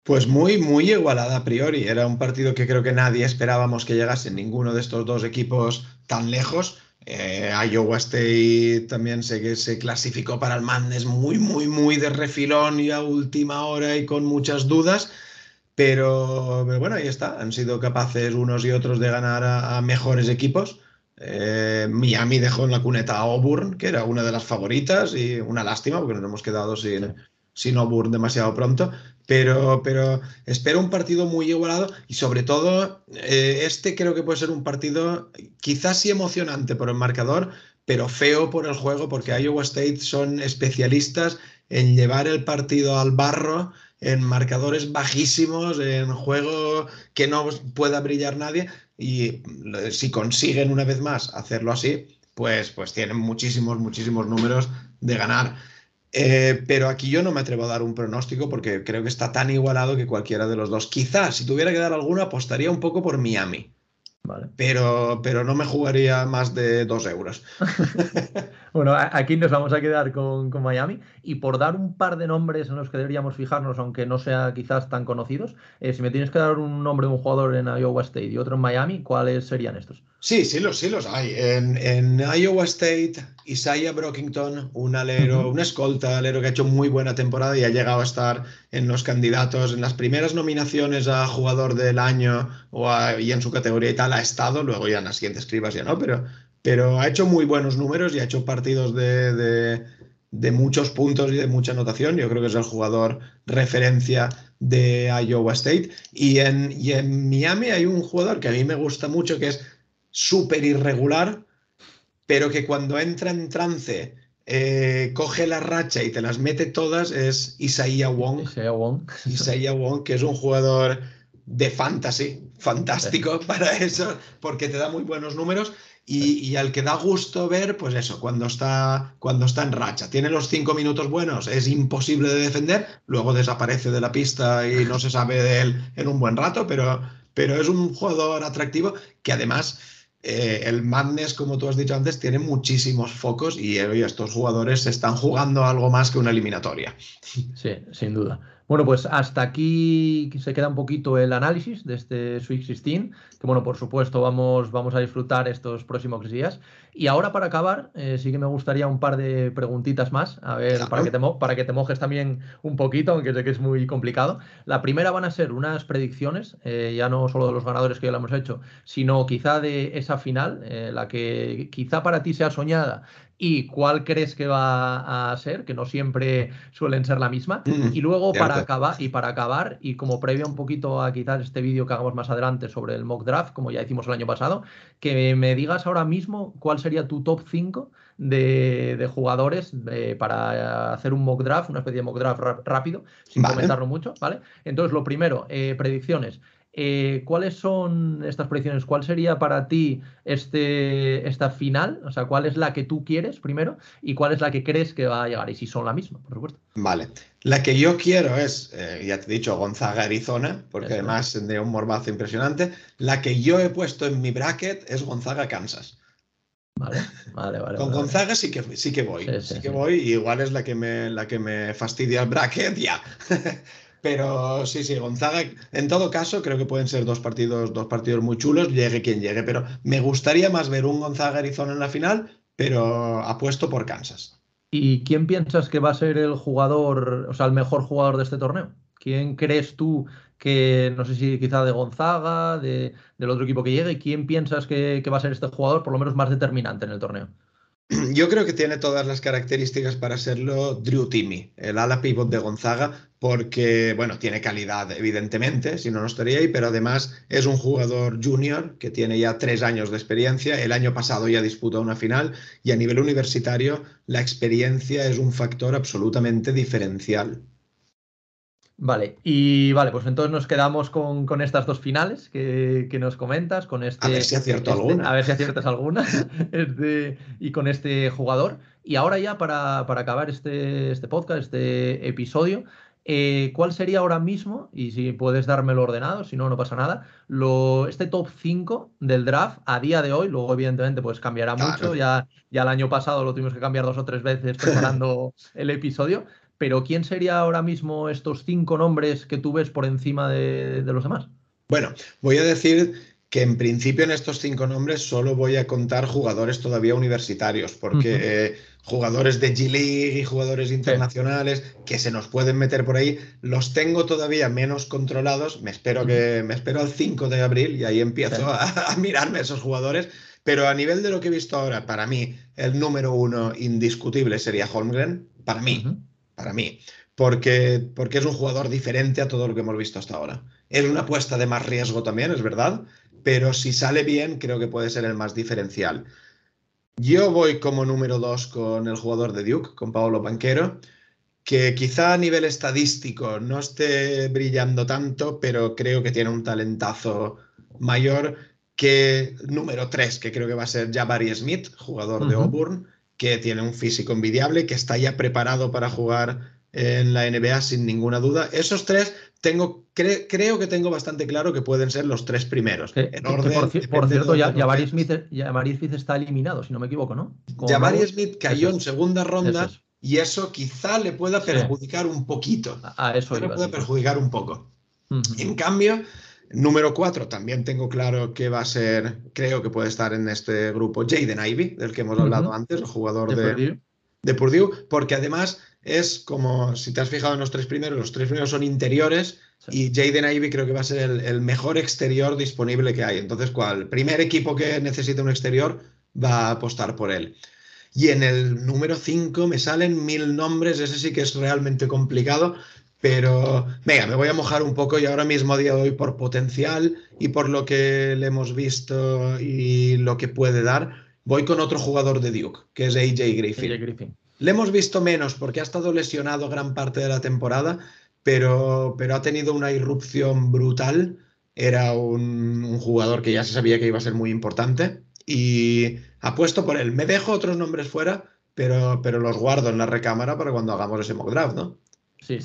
Pues muy, muy igualada a priori. Era un partido que creo que nadie esperábamos que llegase ninguno de estos dos equipos tan lejos. Eh, Iowa State también sé que se clasificó para el Madness muy, muy, muy de refilón y a última hora y con muchas dudas. Pero, bueno, ahí está. Han sido capaces unos y otros de ganar a, mejores equipos. Eh, Miami dejó en la cuneta a Auburn, que era una de las favoritas, y una lástima porque nos hemos quedado sin, sin Auburn demasiado pronto. Pero, pero espero un partido muy igualado y sobre todo eh, este creo que puede ser un partido quizás sí emocionante por el marcador, pero feo por el juego porque Iowa State son especialistas en llevar el partido al barro en marcadores bajísimos, en juego que no pueda brillar nadie y si consiguen una vez más hacerlo así, pues, pues tienen muchísimos, muchísimos números de ganar. Eh, pero aquí yo no me atrevo a dar un pronóstico porque creo que está tan igualado que cualquiera de los dos. Quizás, si tuviera que dar alguno, apostaría un poco por Miami. Pero, pero no me jugaría más de dos euros. bueno, aquí nos vamos a quedar con, Miami. Y por dar un par de nombres en los que deberíamos fijarnos, aunque no sea quizás tan conocidos, eh, si me tienes que dar un nombre de un jugador en Iowa State y otro en Miami, ¿cuáles serían estos? Sí, sí los, sí los hay. En, Iowa State, Isaiah Brockington, un alero, un escolta alero que ha hecho muy buena temporada y ha llegado a estar en los candidatos, en las primeras nominaciones a jugador del año o y en su categoría y tal, ha estado, luego ya en las siguientes escribas ya no, pero, pero ha hecho muy buenos números y ha hecho partidos de, de muchos puntos y de mucha anotación. Yo creo que es el jugador referencia de Iowa State. Y en, y en Miami hay un jugador que a mí me gusta mucho, que es súper irregular, pero que cuando entra en trance eh, coge la racha y te las mete todas, es Isaiah Wong. Isaiah Wong. Isaiah Wong, que es un jugador de fantasy, fantástico para eso, porque te da muy buenos números. Y, al que da gusto ver, pues eso, cuando está, cuando está en racha. Tiene los cinco minutos buenos, es imposible de defender, luego desaparece de la pista y no se sabe de él en un buen rato, pero, pero es un jugador atractivo que además eh, el Madness, como tú has dicho antes, tiene muchísimos focos y estos jugadores están jugando algo más que una eliminatoria. Sí, sin duda. Bueno, pues hasta aquí se queda un poquito el análisis de este Sweet 16, que bueno, por supuesto vamos, vamos a disfrutar estos próximos días. Y ahora para acabar, eh, sí que me gustaría un par de preguntitas más, a ver, para, que te para que te mojes también un poquito, aunque sé que es muy complicado. La primera van a ser unas predicciones, eh, ya no solo de los ganadores que ya lo hemos hecho, sino quizá de esa final, eh, la que quizá para ti sea soñada y cuál crees que va a ser, que no siempre suelen ser la misma. Mm, y luego para acabar, y para acabar, y como previo un poquito a quizás este vídeo que hagamos más adelante sobre el mock draft, como ya hicimos el año pasado, que me digas ahora mismo cuál sería tu top 5 de, jugadores para hacer un mock draft, una especie de mock draft rápido, sin comentarlo mucho, ¿vale? Entonces, lo primero, eh, predicciones. Eh, ¿Cuáles son estas predicciones? ¿Cuál sería para ti este, esta final? O sea, ¿cuál es la que tú quieres primero y cuál es la que crees que va a llegar? Y si son la misma, por supuesto. Vale. La que yo quiero es, eh, ya te he dicho, Gonzaga, Arizona, porque además de un morbazo impresionante. La que yo he puesto en mi bracket es Gonzaga, Kansas. Vale, vale, vale. Con Gonzaga sí que, sí que voy. Sí, que voy. igual es la que me, la que me fastidia el bracket, ya. Pero sí, sí, Gonzaga, en todo caso, creo que pueden ser dos partidos, dos partidos muy chulos, llegue quien llegue. Pero me gustaría más ver un Gonzaga-Arizona en la final, pero apuesto por Kansas. ¿Y quién piensas que va a ser el jugador, o sea, el mejor jugador de este torneo? ¿Quién crees tú que, no sé si quizá de Gonzaga, de, del otro equipo que llegue, quién piensas que va a ser este jugador por lo menos más determinante en el torneo? Yo creo que tiene todas las características para serlo Drew Timmy, el ala pivot de Gonzaga, porque, bueno, tiene calidad, evidentemente, si no, no estaría ahí, pero además es un jugador junior que tiene ya tres años de experiencia. El año pasado ya disputó una final y a nivel universitario la experiencia es un factor absolutamente diferencial. Vale, y vale, pues entonces nos quedamos con, estas dos finales que, nos comentas, con este... A ver si acierto este, alguna. A ver si aciertas alguna, este, y con este jugador. Y ahora ya para, acabar este, este podcast, este episodio, eh, ¿cuál sería ahora mismo, y si puedes dármelo ordenado, si no, no pasa nada, lo, este top 5 del draft a día de hoy, luego evidentemente pues cambiará mucho, ya, ya el año pasado lo tuvimos que cambiar dos o tres veces preparando el episodio, pero ¿quién sería ahora mismo estos cinco nombres que tú ves por encima de, los demás? Bueno, voy a decir que en principio en estos cinco nombres solo voy a contar jugadores todavía universitarios, porque jugadores de G-League y jugadores internacionales que se nos pueden meter por ahí, los tengo todavía menos controlados. Me espero, que, me espero al 5 de abril y ahí empiezo a, mirarme esos jugadores. Pero a nivel de lo que he visto ahora, para mí, el número uno indiscutible sería Holmgren. Para mí, para mí. Porque, porque es un jugador diferente a todo lo que hemos visto hasta ahora. Es una apuesta de más riesgo también, es verdad, pero si sale bien, creo que puede ser el más diferencial. Yo voy como número dos con el jugador de Duke, con Paolo Banquero, que quizá a nivel estadístico no esté brillando tanto, pero creo que tiene un talentazo mayor que número tres, que creo que va a ser Jabari Smith, jugador de Auburn, que tiene un físico envidiable, que está ya preparado para jugar en la NBA sin ninguna duda. Esos tres tengo, creo que tengo bastante claro que pueden ser los tres primeros. en orden, por, cierto, ya, Smith, Smith, está eliminado, si no me equivoco, ¿no? Jabari Smith cayó en segunda ronda y eso quizá le pueda perjudicar un poquito. A eso le puede perjudicar un poco. En cambio, número cuatro, también tengo claro que va a ser, creo que puede estar en este grupo, Jaden Ivy, del que hemos hablado antes, el jugador de, de Purdue, porque además es como, si te has fijado en los tres primeros, los tres primeros son interiores y Jaden Ivy creo que va a ser el, mejor exterior disponible que hay. Entonces, cual primer equipo que necesita un exterior va a apostar por él. Y en el número 5 me salen mil nombres, ese sí que es realmente complicado, pero venga, me voy a mojar un poco y ahora mismo a día de hoy por potencial y por lo que le hemos visto y lo que puede dar, voy con otro jugador de Duke, que es AJ Griffin. AJ Griffin. Le hemos visto menos porque ha estado lesionado gran parte de la temporada, pero, pero ha tenido una irrupción brutal. Era un, jugador que ya se sabía que iba a ser muy importante y apuesto por él. Me dejo otros nombres fuera, pero, pero los guardo en la recámara para cuando hagamos ese mock draft, ¿no? Sí,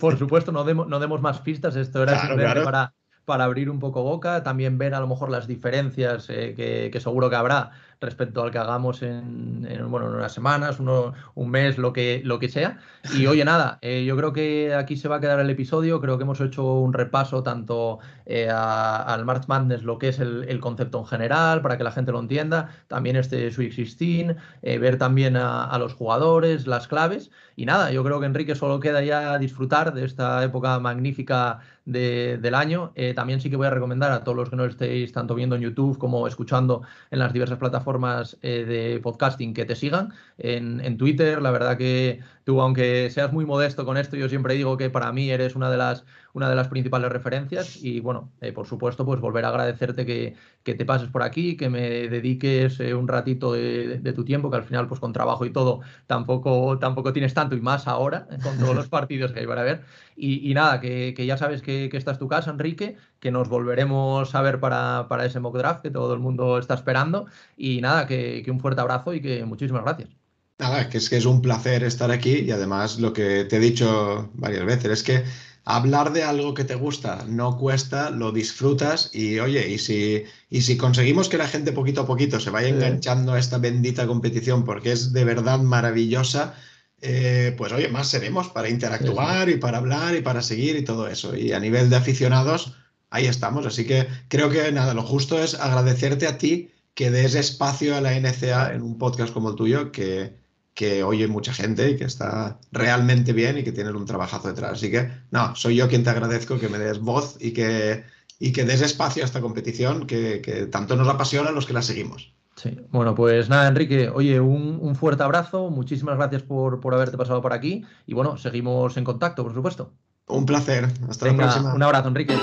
por supuesto, no demos, no demos más pistas. Esto era simplemente para, para abrir un poco boca, también ver a lo mejor las diferencias eh, que, que, seguro que habrá respecto al que hagamos en, bueno, en unas semanas, uno, un mes, lo que, lo que sea. Y oye, nada, eh, yo creo que aquí se va a quedar el episodio, creo que hemos hecho un repaso tanto eh, al March Madness, lo que es el, concepto en general, para que la gente lo entienda, también este Sweet 16, eh, ver también a, los jugadores, las claves. Y nada, yo creo que Enrique solo queda ya disfrutar de esta época magnífica del año. también sí que voy a recomendar a todos los que no estéis tanto viendo en YouTube como escuchando en las diversas plataformas formas eh, de podcasting que te sigan. En, Twitter, la verdad que tú, aunque seas muy modesto con esto, yo siempre digo que para mí eres una de las una de las principales referencias y bueno, eh, por supuesto, pues volver a agradecerte que, te pases por aquí, que me dediques eh, un ratito de, tu tiempo, que al final pues con trabajo y todo tampoco, tampoco tienes tanto y más ahora eh, con todos los partidos que hay para ver. Y, nada, que, ya sabes que, esta es tu casa, Enrique, que nos volveremos a ver para, para, ese mock draft que todo el mundo está esperando. Y nada, que, un fuerte abrazo y que muchísimas gracias. Nada, que es que es un placer estar aquí y además lo que te he dicho varias veces es que hablar de algo que te gusta no cuesta, lo disfrutas y oye, y si, y si conseguimos que la gente poquito a poquito se vaya enganchando a esta bendita competición porque es de verdad maravillosa, eh, pues oye, más seremos para interactuar y para hablar y para seguir y todo eso. Y a nivel de aficionados, ahí estamos. Así que creo que nada, lo justo es agradecerte a ti que des espacio a la NCA en un podcast como el tuyo, que, que oye mucha gente y que está realmente bien y que tiene un trabajazo detrás. Así que, no, soy yo quien te agradezco que me des voz y que, y que des espacio a esta competición que, tanto nos apasiona a los que la seguimos. Sí, bueno, pues nada, Enrique, oye, un, fuerte abrazo, muchísimas gracias por, por, haberte pasado por aquí y bueno, seguimos en contacto, por supuesto. Un placer, hasta la próxima. Un abrazo, Enrique.